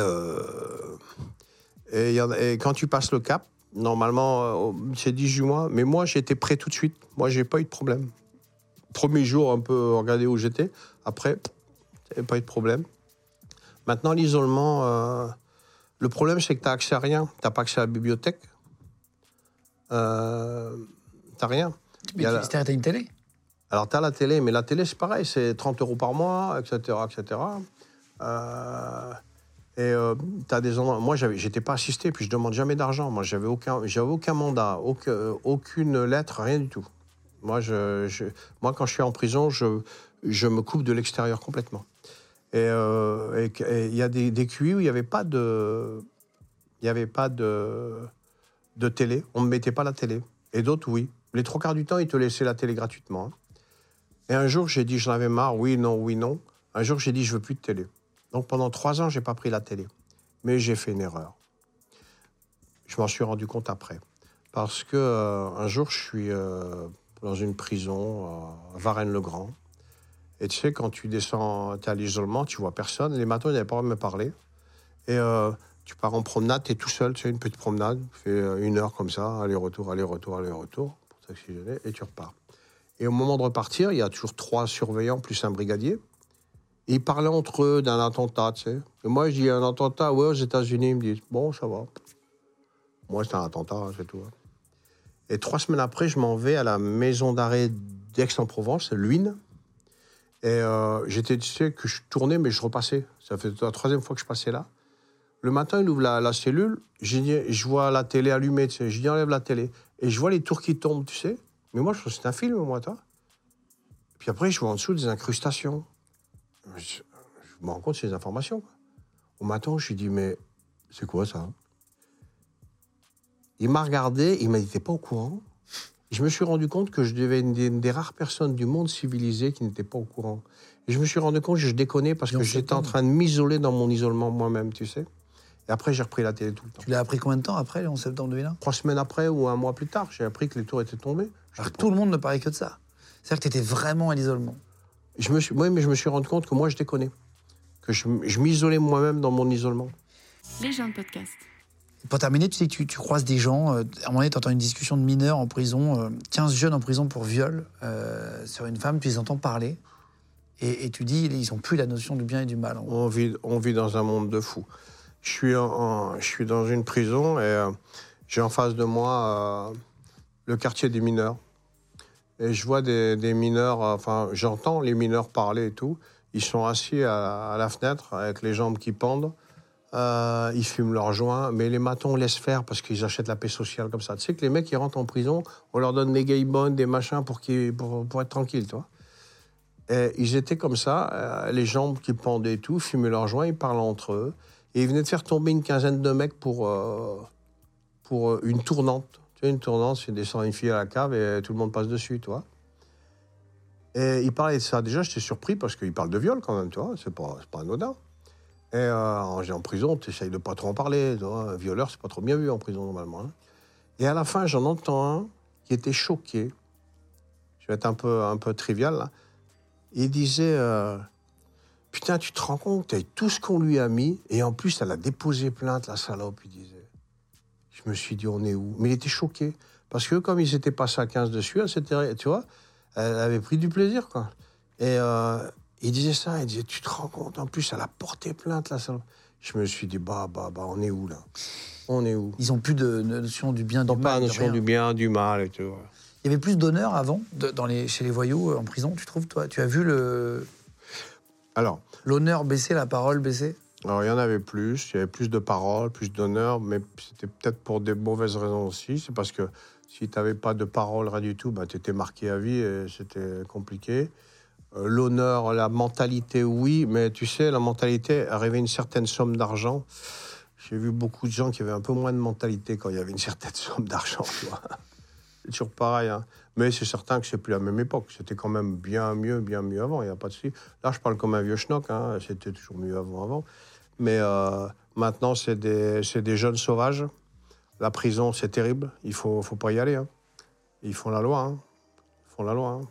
et, il y en a- et quand tu passes le cap, normalement, euh, c'est 18 mois, mais moi, j'étais prêt tout de suite. Moi, j'ai pas eu de problème. Premier jour, un peu regardé où j'étais. Après, pas eu de problème. Maintenant, l'isolement, euh, le problème, c'est que tu n'as accès à rien. Tu n'as pas accès à la bibliothèque. Euh, tu rien. Mais tu la- t'as une télé Alors, tu as la télé, mais la télé, c'est pareil, c'est 30 euros par mois, etc. etc. Euh, et tu as des endroits. Moi, j'étais pas assisté, puis je demande jamais d'argent. Moi, j'avais aucun, j'avais aucun mandat, aucun- aucune lettre, rien du tout. Moi, quand je suis en prison, je, me coupe de l'extérieur complètement. Et euh, et il y a des, des QI où il n'y avait pas de. Il n'y avait pas de télé. On ne mettait pas la télé. Et d'autres, oui. Les trois quarts du temps, ils te laissaient la télé gratuitement. hein. Et un jour, j'ai dit, j'en avais marre, oui, non, oui, non. Un jour, j'ai dit, je veux plus de télé. Donc pendant trois ans, j'ai pas pris la télé. Mais j'ai fait une erreur. Je m'en suis rendu compte après. Parce que euh, un jour, je suis euh, dans une prison à Varennes-le-Grand. Et tu sais, quand tu descends, tu es à l'isolement, tu vois personne. Les matins, ils n'avaient pas de me parler. Et euh, tu pars en promenade, tu es tout seul, tu fais une petite promenade, tu fais euh, une heure comme ça, aller-retour, aller-retour, aller-retour, pour et tu repars. Et au moment de repartir, il y a toujours trois surveillants plus un brigadier. Ils parlaient entre eux d'un attentat, tu sais. Et moi, je dis un attentat, ouais, aux États-Unis. Ils me disent, bon, ça va. Moi, c'est un attentat, hein, c'est tout. hein. Et trois semaines après, je m'en vais à la maison d'arrêt d'Aix-en-Provence, Luynes. Et euh, j'étais, tu sais, que je tournais, mais je repassais. Ça fait la troisième fois que je passais là. Le matin, il ouvre la, cellule. Je vois la télé allumée, tu sais. Je dis, enlève la télé. Et je vois les tours qui tombent, tu sais. Mais moi, je trouve que c'est un film, moi, toi. Puis après, je vois en dessous des incrustations. Je, je me rends compte de ces informations. quoi. Au matin, je lui dis, mais c'est quoi ça Il m'a regardé, il m'a dit, t'es pas au courant? Je me suis rendu compte que je devais être une des, une des rares personnes du monde civilisé qui n'était pas au courant. Et je me suis rendu compte que je déconnais parce on que j'étais en train de m'isoler dans mon isolement moi-même, tu sais. Et après, j'ai repris la télé tout le temps. Tu l'as appris combien de temps après, le 11 septembre 2001 Trois semaines après ou un mois plus tard, j'ai appris que les tours étaient tombés. Alors tout le monde ne parlait que de ça. C'est-à-dire que tu étais vraiment à l'isolement. Je me suis, oui, mais je me suis rendu compte que moi, je déconnais. Que je, je m'isolais moi-même dans mon isolement. Les gens de podcast. Pour terminer, tu sais que tu, tu croises des gens, euh, à un moment donné, tu entends une discussion de mineurs en prison, euh, 15 jeunes en prison pour viol euh, sur une femme, tu les entends parler, et, et tu dis, ils n'ont plus la notion du bien et du mal. On vit, on vit dans un monde de fous. Je suis, en- en- je suis dans une prison et euh, j'ai en face de moi euh, le quartier des mineurs. Et je vois des, mineurs, enfin, j'entends les mineurs parler et tout. Ils sont assis à, la fenêtre avec les jambes qui pendent. Euh, ils fument leurs joints, mais les matons laissent faire parce qu'ils achètent la paix sociale comme ça. Tu sais que les mecs qui rentrent en prison, on leur donne des gay bonnes, des machins pour, pour, être tranquilles, tu vois. Et ils étaient comme ça, euh, les jambes qui pendaient et tout, fumaient leurs joints, ils parlaient entre eux. Et ils venaient de faire tomber une quinzaine de mecs pour, euh, pour une tournante. Tu sais, une tournante, c'est descendre une fille à la cave et tout le monde passe dessus, tu vois. Et ils parlaient de ça. Déjà, j'étais surpris parce qu'ils parlent de viol quand même, tu vois. C'est pas, anodin. Et euh, en, en prison, tu essayes de pas trop en parler. Tu vois. Un violeur, c'est pas trop bien vu en prison, normalement. hein. Et à la fin, j'en entends un qui était choqué. Je vais être un peu, un peu trivial, là. Il disait euh, Putain, tu te rends compte, avec tout ce qu'on lui a mis, et en plus, elle a déposé plainte, la salope, il disait. Je me suis dit, on est où? Mais il était choqué. Parce que comme il s'était passé à 15 dessus, s'était, tu vois, elle avait pris du plaisir, quoi. Et euh, il disait ça, il disait, tu te rends compte, en plus, elle a porté plainte, la salope. Je me suis dit, bah, bah, bah, on est où, là? On est où? Ils n'ont plus de notion du bien, du pas mal. la de notion rien. du bien, du mal et tout. Il y avait plus d'honneur avant, de- dans les, chez les voyous euh, en prison, tu trouves, toi? Tu as vu le- Alors, l'honneur baisser, la parole baisser? Alors, il y en avait plus, il y avait plus de paroles, plus d'honneur, mais c'était peut-être pour des mauvaises raisons aussi. C'est parce que si tu n'avais pas de paroles, rien du tout, bah, tu étais marqué à vie et c'était compliqué. Euh, L'honneur, la mentalité, oui, mais tu sais, la mentalité, arriver une certaine somme d'argent. J'ai vu beaucoup de gens qui avaient un peu moins de mentalité quand il y avait une certaine somme d'argent. C'est toujours pareil. hein. Mais c'est certain que c'est plus la même époque. C'était quand même bien mieux, bien mieux avant. Il n'y a pas de souci. Là, je parle comme un vieux schnock. hein. C'était toujours mieux avant, avant. Mais euh, maintenant, c'est des, des jeunes sauvages. La prison, c'est terrible. Il faut, faut pas y aller. hein. Ils font la loi. hein. Font la loi. hein.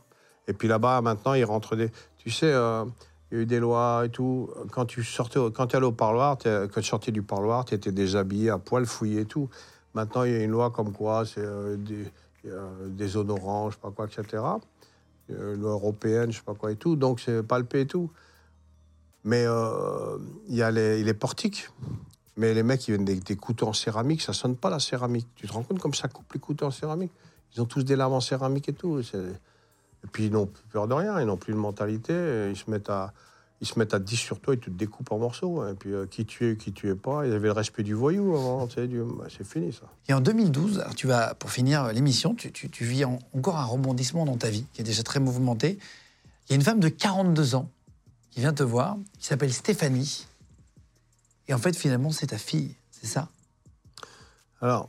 Et puis là-bas, maintenant, ils rentrent des. Tu sais, euh, il y a eu des lois et tout. Quand tu sortais, quand au parloir, quand tu sortais du parloir, tu étais déshabillé, à poil, fouillé et tout. Maintenant, il y a une loi comme quoi c'est euh, des, des zones oranges, je sais pas quoi, etc. Euh, loi européenne, je sais pas quoi et tout. Donc, c'est palpé et tout. Mais euh, il y a les, portiques. Mais les mecs, ils viennent des, couteaux en céramique, ça sonne pas la céramique. Tu te rends compte comme ça coupe les couteaux en céramique? Ils ont tous des lames en céramique et tout. Et puis ils n'ont plus peur de rien, ils n'ont plus de mentalité. Ils se mettent à, ils se mettent à 10 sur toi, ils te découpent en morceaux. Et puis euh, qui tu es, qui tu es pas. Ils avaient le respect du voyou avant. bah, c'est fini ça. Et en 2012, alors tu vas, pour finir l'émission, tu, vis en- encore un rebondissement dans ta vie qui est déjà très mouvementé. Il y a une femme de 42 ans qui vient te voir, qui s'appelle Stéphanie. Et en fait, finalement, c'est ta fille, c'est ça? Alors,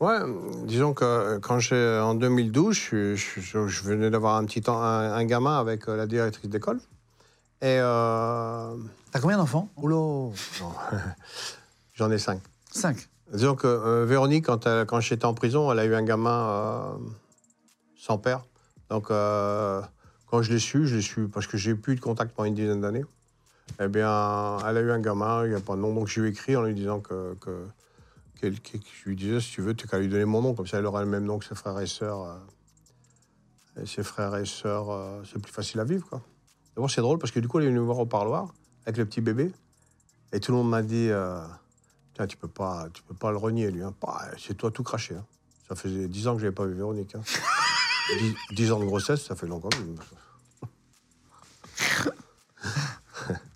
ouais, disons que euh, quand j'ai en 2012, je, je- je- je venais d'avoir un petit temps, un, un gamin avec euh, la directrice d'école. Et euh... T'as combien d'enfants? Oula, j'en ai cinq. Cinq. Disons que euh, Véronique, quand, elle- quand j'étais en prison, elle a eu un gamin euh, sans père. Donc, euh, quand je l'ai su, je l'ai su parce que j'ai plus de contact pendant une dizaine d'années. Eh bien, elle a eu un gamin, il n'y a pas de nom. Donc, je lui ai écrit en lui disant que. que je lui disais, si tu veux, tu qu'à lui donner mon nom. Comme ça, elle aura le même nom que ses frères et sœurs. euh, et ses frères et sœurs, euh, c'est plus facile à vivre, quoi. D'abord, c'est drôle parce que du coup, elle est venue voir au parloir avec le petit bébé. Et tout le monde m'a dit. euh, Tiens, tu peux pas, tu peux pas le renier, lui. hein. Bah, c'est toi tout craché. hein. Ça faisait 10 ans que je n'avais pas vu Véronique. hein. 10, 10 ans de grossesse, ça fait longtemps.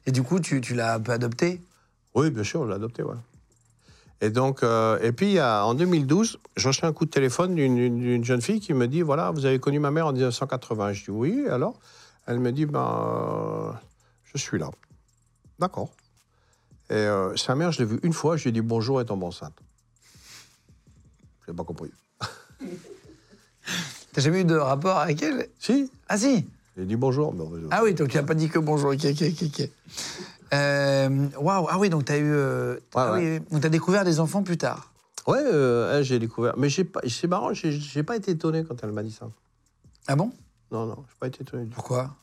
Et du coup, tu, tu l'as un peu adopté Oui, bien sûr, je l'ai adopté, ouais. Et donc, euh, et puis en 2012, je reçois un coup de téléphone d'une- jeune fille qui me dit voilà, vous avez connu ma mère en 1980. Je dis oui, alors? Elle me dit ben, euh, je suis là. D'accord. Et euh, sa mère, je l'ai vue une fois, je lui ai dit bonjour, elle tombe enceinte. Je n'ai pas compris. T'as jamais eu de rapport avec elle? Si, Ah si j'ai dit bonjour. mais, Ah oui, donc tu n'as pas dit que bonjour. Ok, ok, ok. Euh, Waouh, ah oui, donc tu as eu. euh, ah ouais. oui, donc t'as découvert des enfants plus tard. Ouais, euh, j'ai découvert. Mais c'est marrant, j'ai pas été étonné quand elle m'a dit ça. Ah bon? Non, non, j'ai pas été étonné. Pourquoi?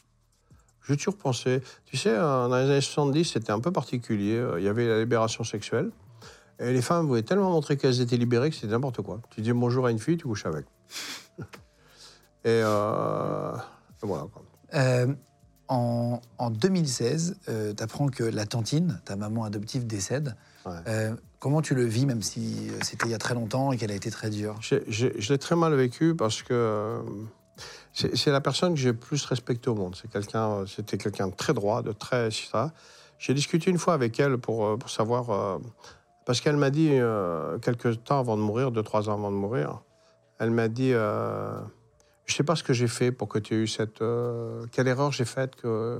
J'ai toujours pensé. Tu sais, dans les années 70, c'était un peu particulier. Euh, Il y avait la libération sexuelle. Et les femmes voulaient tellement montrer qu'elles étaient libérées que c'était n'importe quoi. Tu dis bonjour à une fille, tu couches avec. Et, euh, et voilà. Euh, en, en 2016, tu apprends que la tantine, ta maman adoptive, décède. Ouais. Euh, comment tu le vis, même si euh, c'était il y a très longtemps et qu'elle a été très dure? Je l'ai très mal vécu parce que euh, c'est la personne que j'ai plus respectée au monde. Quelqu'un, c'était quelqu'un de très droit, de très ça. J'ai discuté une fois avec elle pour, euh, pour savoir euh, parce qu'elle m'a dit euh, quelques temps avant de mourir, deux trois ans avant de mourir, elle m'a dit euh, je sais pas ce que j'ai fait pour que tu aies eu cette euh, quelle erreur j'ai faite que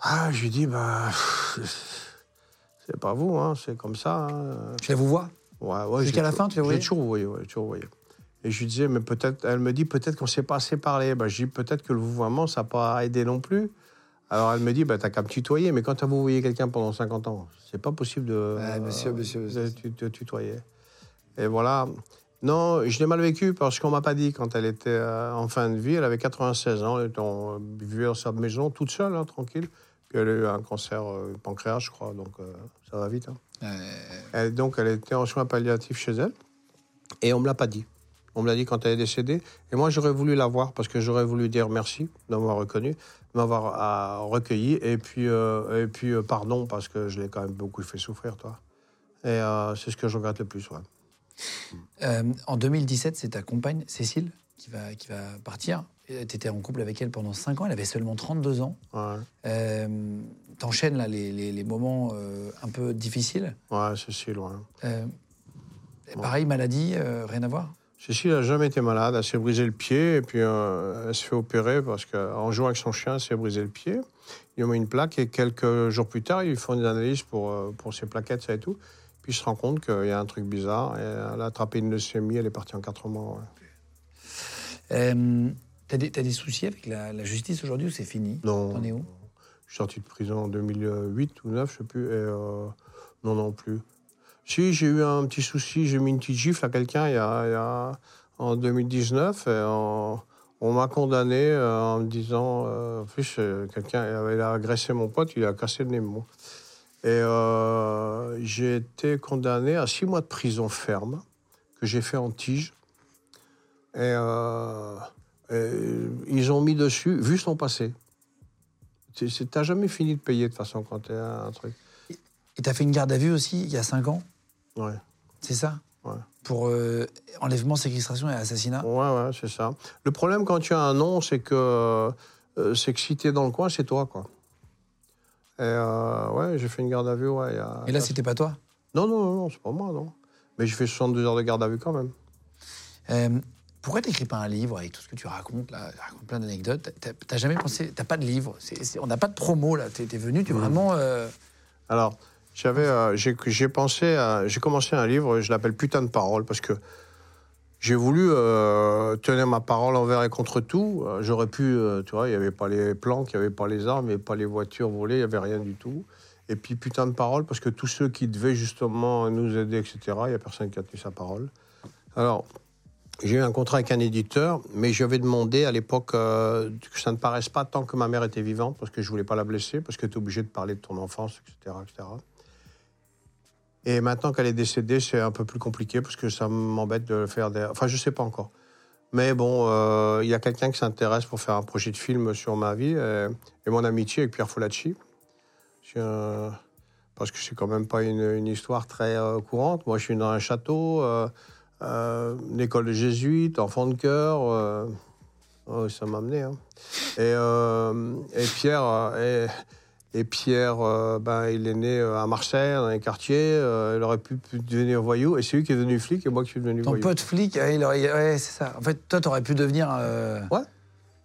ah je lui dis bah c'est pas vous hein, c'est comme ça. hein. Tu la vous vois Ouais, ouais, Jusqu'à la fin, tu l'as Je voyé l'ai toujours voyé, ouais, toujours voyé. Et je lui disais, mais peut-être, elle me dit, peut-être qu'on ne s'est pas assez parlé. Ben, je dis, peut-être que le vouvoiement, ça n'a pas aidé non plus. Alors elle me dit, bah, t'as qu'à me tutoyer, mais quand tu as vouvoyé quelqu'un pendant 50 ans, c'est pas possible de, Ouais, monsieur, monsieur, de tu- te tutoyer. Et voilà. Non, je l'ai mal vécu parce qu'on m'a pas dit quand elle était euh, en fin de vie. Elle avait 96 ans, elle vivait dans sa maison toute seule, hein, tranquille. Puis elle a eu un cancer euh, pancréas, je crois, donc euh, ça va vite. hein. Donc, elle était en soins palliatifs chez elle. Et on ne me l'a pas dit. On me l'a dit quand elle est décédée. Et moi, j'aurais voulu la voir parce que j'aurais voulu dire merci de m'avoir reconnu, de m'avoir recueilli. Et puis, euh, et puis euh, pardon parce que je l'ai quand même beaucoup fait souffrir, toi. Et euh, c'est ce que je regrette le plus, ouais. Euh, en 2017, c'est ta compagne, Cécile, qui va, qui va partir. Tu étais en couple avec elle pendant 5 ans. Elle avait seulement 32 ans. Ouais, Euh, T'enchaînes là les, les- les moments euh, un peu difficiles. ouais Cécile, ouais. Euh, Pareil, maladie, euh, rien à voir? Cécile n'a jamais été malade. Elle s'est brisé le pied et puis euh, elle se fait opérer parce qu'en jouant avec son chien, elle s'est brisé le pied. Ils lui ont mis une plaque et quelques jours plus tard, ils lui font des analyses pour, euh, pour ses plaquettes, ça et tout. Puis il se rend compte qu'il y a un truc bizarre. Et elle a attrapé une leucémie, elle est partie en quatre mois. ouais. Euh, T'as des, soucis avec la, la justice aujourd'hui ou c'est fini? Non. T'en es où? Je suis sorti de prison en 2008 ou 2009, je sais plus. Et euh, non, non plus. Si, j'ai eu un petit souci, j'ai mis une petite gifle à quelqu'un il, y a- il y a- en 2019. Et en- on m'a condamné euh, en me disant. euh, en plus, euh, quelqu'un avait agressé mon pote, il a cassé le nez. Moi. Et euh, j'ai été condamné à six mois de prison ferme, que j'ai fait en tige. Et, euh, et ils ont mis dessus, vu son passé. Tu n'as jamais fini de payer de façon quand tu es un truc. Et t'as fait une garde à vue aussi il y a 5 ans? Ouais, C'est ça? Ouais. Pour euh, enlèvement, séquestration et assassinat? Ouais, ouais, c'est ça. Le problème quand tu as un nom, c'est que, euh, c'est que si tu es dans le coin, c'est toi, quoi. Et euh, ouais, j'ai fait une garde à vue, ouais. il y a- Et là, c'était pas toi Non, non, non, non, c'est pas moi, non. Mais j'ai fait 62 heures de garde à vue quand même. Euh, pourquoi t'écris pas un livre avec tout ce que tu racontes là Tu racontes plein d'anecdotes? T'as- T'as jamais pensé T'as pas de livre? C'est- c'est- on n'a pas de promo là. T'es t'es venu, tu es vraiment. euh, Alors, j'avais, euh, j'ai, j'ai pensé, à- j'ai commencé un livre, je l'appelle Putain de parole, parce que j'ai voulu euh, tenir ma parole envers et contre tout. Euh, J'aurais pu, euh, tu vois, il n'y avait pas les planques, il n'y avait pas les armes, il n'y avait pas les voitures volées, il n'y avait rien du tout. Et puis putain de parole, parce que tous ceux qui devaient justement nous aider, etc., il n'y a personne qui a tenu sa parole. Alors, j'ai eu un contrat avec un éditeur, mais j'avais demandé à l'époque que ça ne paraisse pas tant que ma mère était vivante, parce que je voulais pas la blesser, parce que tu es obligé de parler de ton enfance, etc. etc. Et maintenant qu'elle est décédée, c'est un peu plus compliqué, parce que ça m'embête de faire des... Enfin, je sais pas encore. Mais bon, euh, il y a quelqu'un qui s'intéresse pour faire un projet de film sur ma vie, et, et mon amitié avec Pierre Folacci. Parce que c'est quand même pas une, histoire très euh, courante. Moi, je suis dans un château, euh, euh, une école de jésuites, enfant de cœur. euh, oh, ça m'a amené. hein. Et, euh, Pierre, euh, et, et Pierre euh, ben, il est né euh, à Marseille, dans les quartiers. euh, il aurait pu, pu devenir voyou. Et c'est lui qui est devenu flic et moi qui suis devenu Ton voyou. pote flic, ouais, il aurait- ouais, c'est ça. En fait, toi, t'aurais pu devenir euh, Ouais.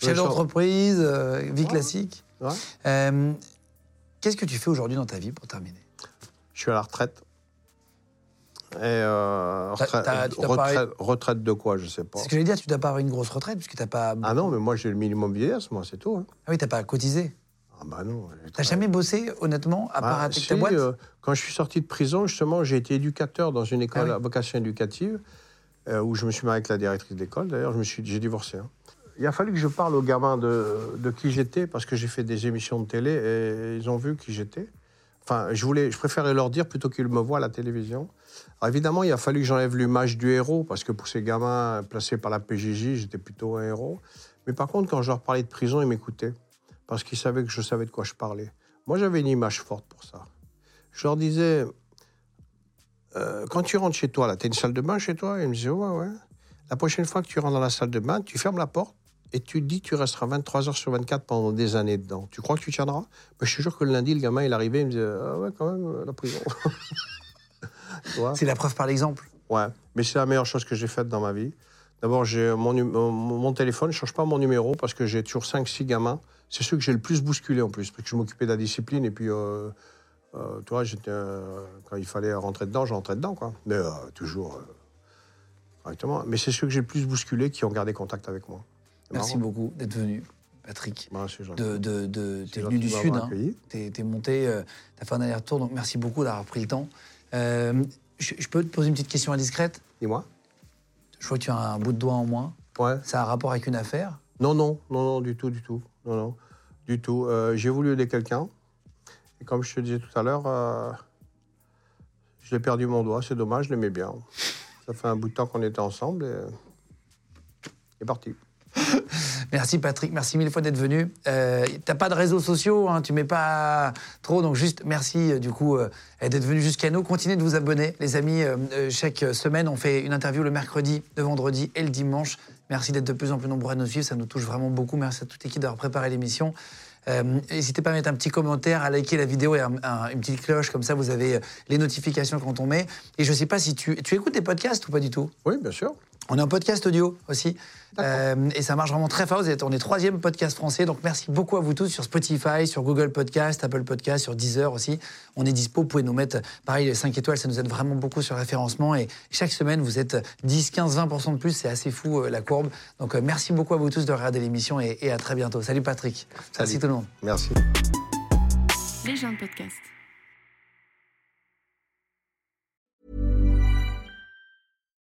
chef d'entreprise, vie Ouais. classique. Ouais. Qu'est-ce que tu fais aujourd'hui dans ta vie pour terminer? Je suis à la retraite. Et euh, retraite, t'as- tu t'as retraite, de quoi, je sais pas. C'est ce que j'allais dire, tu dois pas avoir une grosse retraite puisque t'as pas. Ah non, mais moi j'ai le minimum vieillesse, moi, c'est tout. hein. Ah oui, t'as pas cotisé? Ah bah non. T'as jamais bossé, honnêtement, à part Ah, avec si, ta boîte euh, quand je suis sorti de prison, justement, j'ai été éducateur dans une école Ah oui. à vocation éducative, euh, où je me suis marié avec la directrice d'école. D'ailleurs, j'ai divorcé. hein. Il a fallu que je parle aux gamins de, de qui j'étais, parce que j'ai fait des émissions de télé et ils ont vu qui j'étais. Enfin, je, voulais, je préférais leur dire plutôt qu'ils me voient à la télévision. Alors évidemment, il a fallu que j'enlève l'image du héros, parce que pour ces gamins placés par la PJJ, j'étais plutôt un héros. Mais par contre, quand je leur parlais de prison, ils m'écoutaient, parce qu'ils savaient que je savais de quoi je parlais. Moi, j'avais une image forte pour ça. Je leur disais, euh, quand tu rentres chez toi, là, tu as une salle de bain chez toi? Ils me disaient, ouais, ouais. La prochaine fois que tu rentres dans la salle de bain, tu fermes la porte et tu te dis tu resteras 23 heures sur 24 pendant des années dedans. Tu crois que tu tiendras? Ben, Je te jure que le lundi, le gamin, il arrivait, il me disait, ah ouais, quand même, euh, la prison. C'est la preuve par l'exemple. Ouais, mais c'est la meilleure chose que j'ai faite dans ma vie. D'abord, j'ai mon, nu- mon, téléphone, je ne change pas mon numéro parce que j'ai toujours 5-6 gamins. C'est ceux que j'ai le plus bousculé en plus, parce que je m'occupais de la discipline et puis, euh, euh, tu vois, j'étais, euh, quand il fallait rentrer dedans, je rentrais dedans, quoi. Mais euh, toujours euh, correctement. Mais c'est ceux que j'ai le plus bousculé qui ont gardé contact avec moi. Merci marrant. beaucoup d'être venu, Patrick. Gentil. De, de, de- t'es venu du sud, hein. t'es t'es monté, euh, t'as fait un aller-retour, donc merci beaucoup d'avoir pris le temps. Euh, je, je peux te poser une petite question indiscrète? Dis-moi. Je vois que tu as un bout de doigt en moins. Ouais. Ça a un rapport avec une affaire Non, non, non, non, du tout, du tout. Non, non, du tout. Euh, j'ai voulu aider quelqu'un. Et comme je te disais tout à l'heure, euh, j'ai perdu mon doigt. C'est dommage, je l'aimais bien. Ça fait un bout de temps qu'on était ensemble et il est parti. Merci Patrick, merci mille fois d'être venu. Euh, T'as pas de réseaux sociaux, hein, tu mets pas trop, donc juste merci euh, du coup euh, d'être venu jusqu'à nous. Continuez de vous abonner, les amis. Chaque semaine, on fait une interview le mercredi, le vendredi et le dimanche. Merci d'être de plus en plus nombreux à nous suivre, ça nous touche vraiment beaucoup. Merci à toute l'équipe d'avoir préparé l'émission. Euh, N'hésitez pas à mettre un petit commentaire, à liker la vidéo et un- un- une petite cloche, comme ça vous avez les notifications quand on met. Et je sais pas si tu, tu écoutes des podcasts ou pas du tout? Oui, bien sûr. On est en podcast audio aussi. Euh, et ça marche vraiment très fort. Vous êtes, on est troisième podcast français. Donc merci beaucoup à vous tous sur Spotify, sur Google Podcast, Apple Podcast, sur Deezer aussi. On est dispo. Vous pouvez nous mettre, pareil, les 5 étoiles. Ça nous aide vraiment beaucoup sur le référencement. Et chaque semaine, vous êtes 10, 15, 20% de plus. C'est assez fou, euh, la courbe. Donc euh, merci beaucoup à vous tous de regarder l'émission et, et à très bientôt. Salut Patrick. Merci Salut. tout le monde. Merci. Les gens de podcast.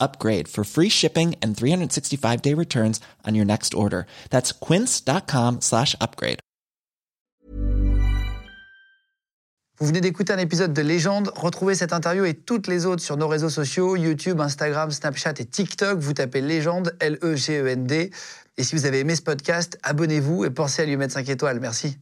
upgrade for free shipping and 365 day returns on your next order. That's quince.com slash upgrade. Vous venez d'écouter un épisode de Légende. Retrouvez cette interview et toutes les autres sur nos réseaux sociaux, YouTube, Instagram, Snapchat et TikTok. Vous tapez Légende, L-E-G-E-N-D. Et si vous avez aimé ce podcast, abonnez-vous et pensez à lui mettre 5 étoiles. Merci.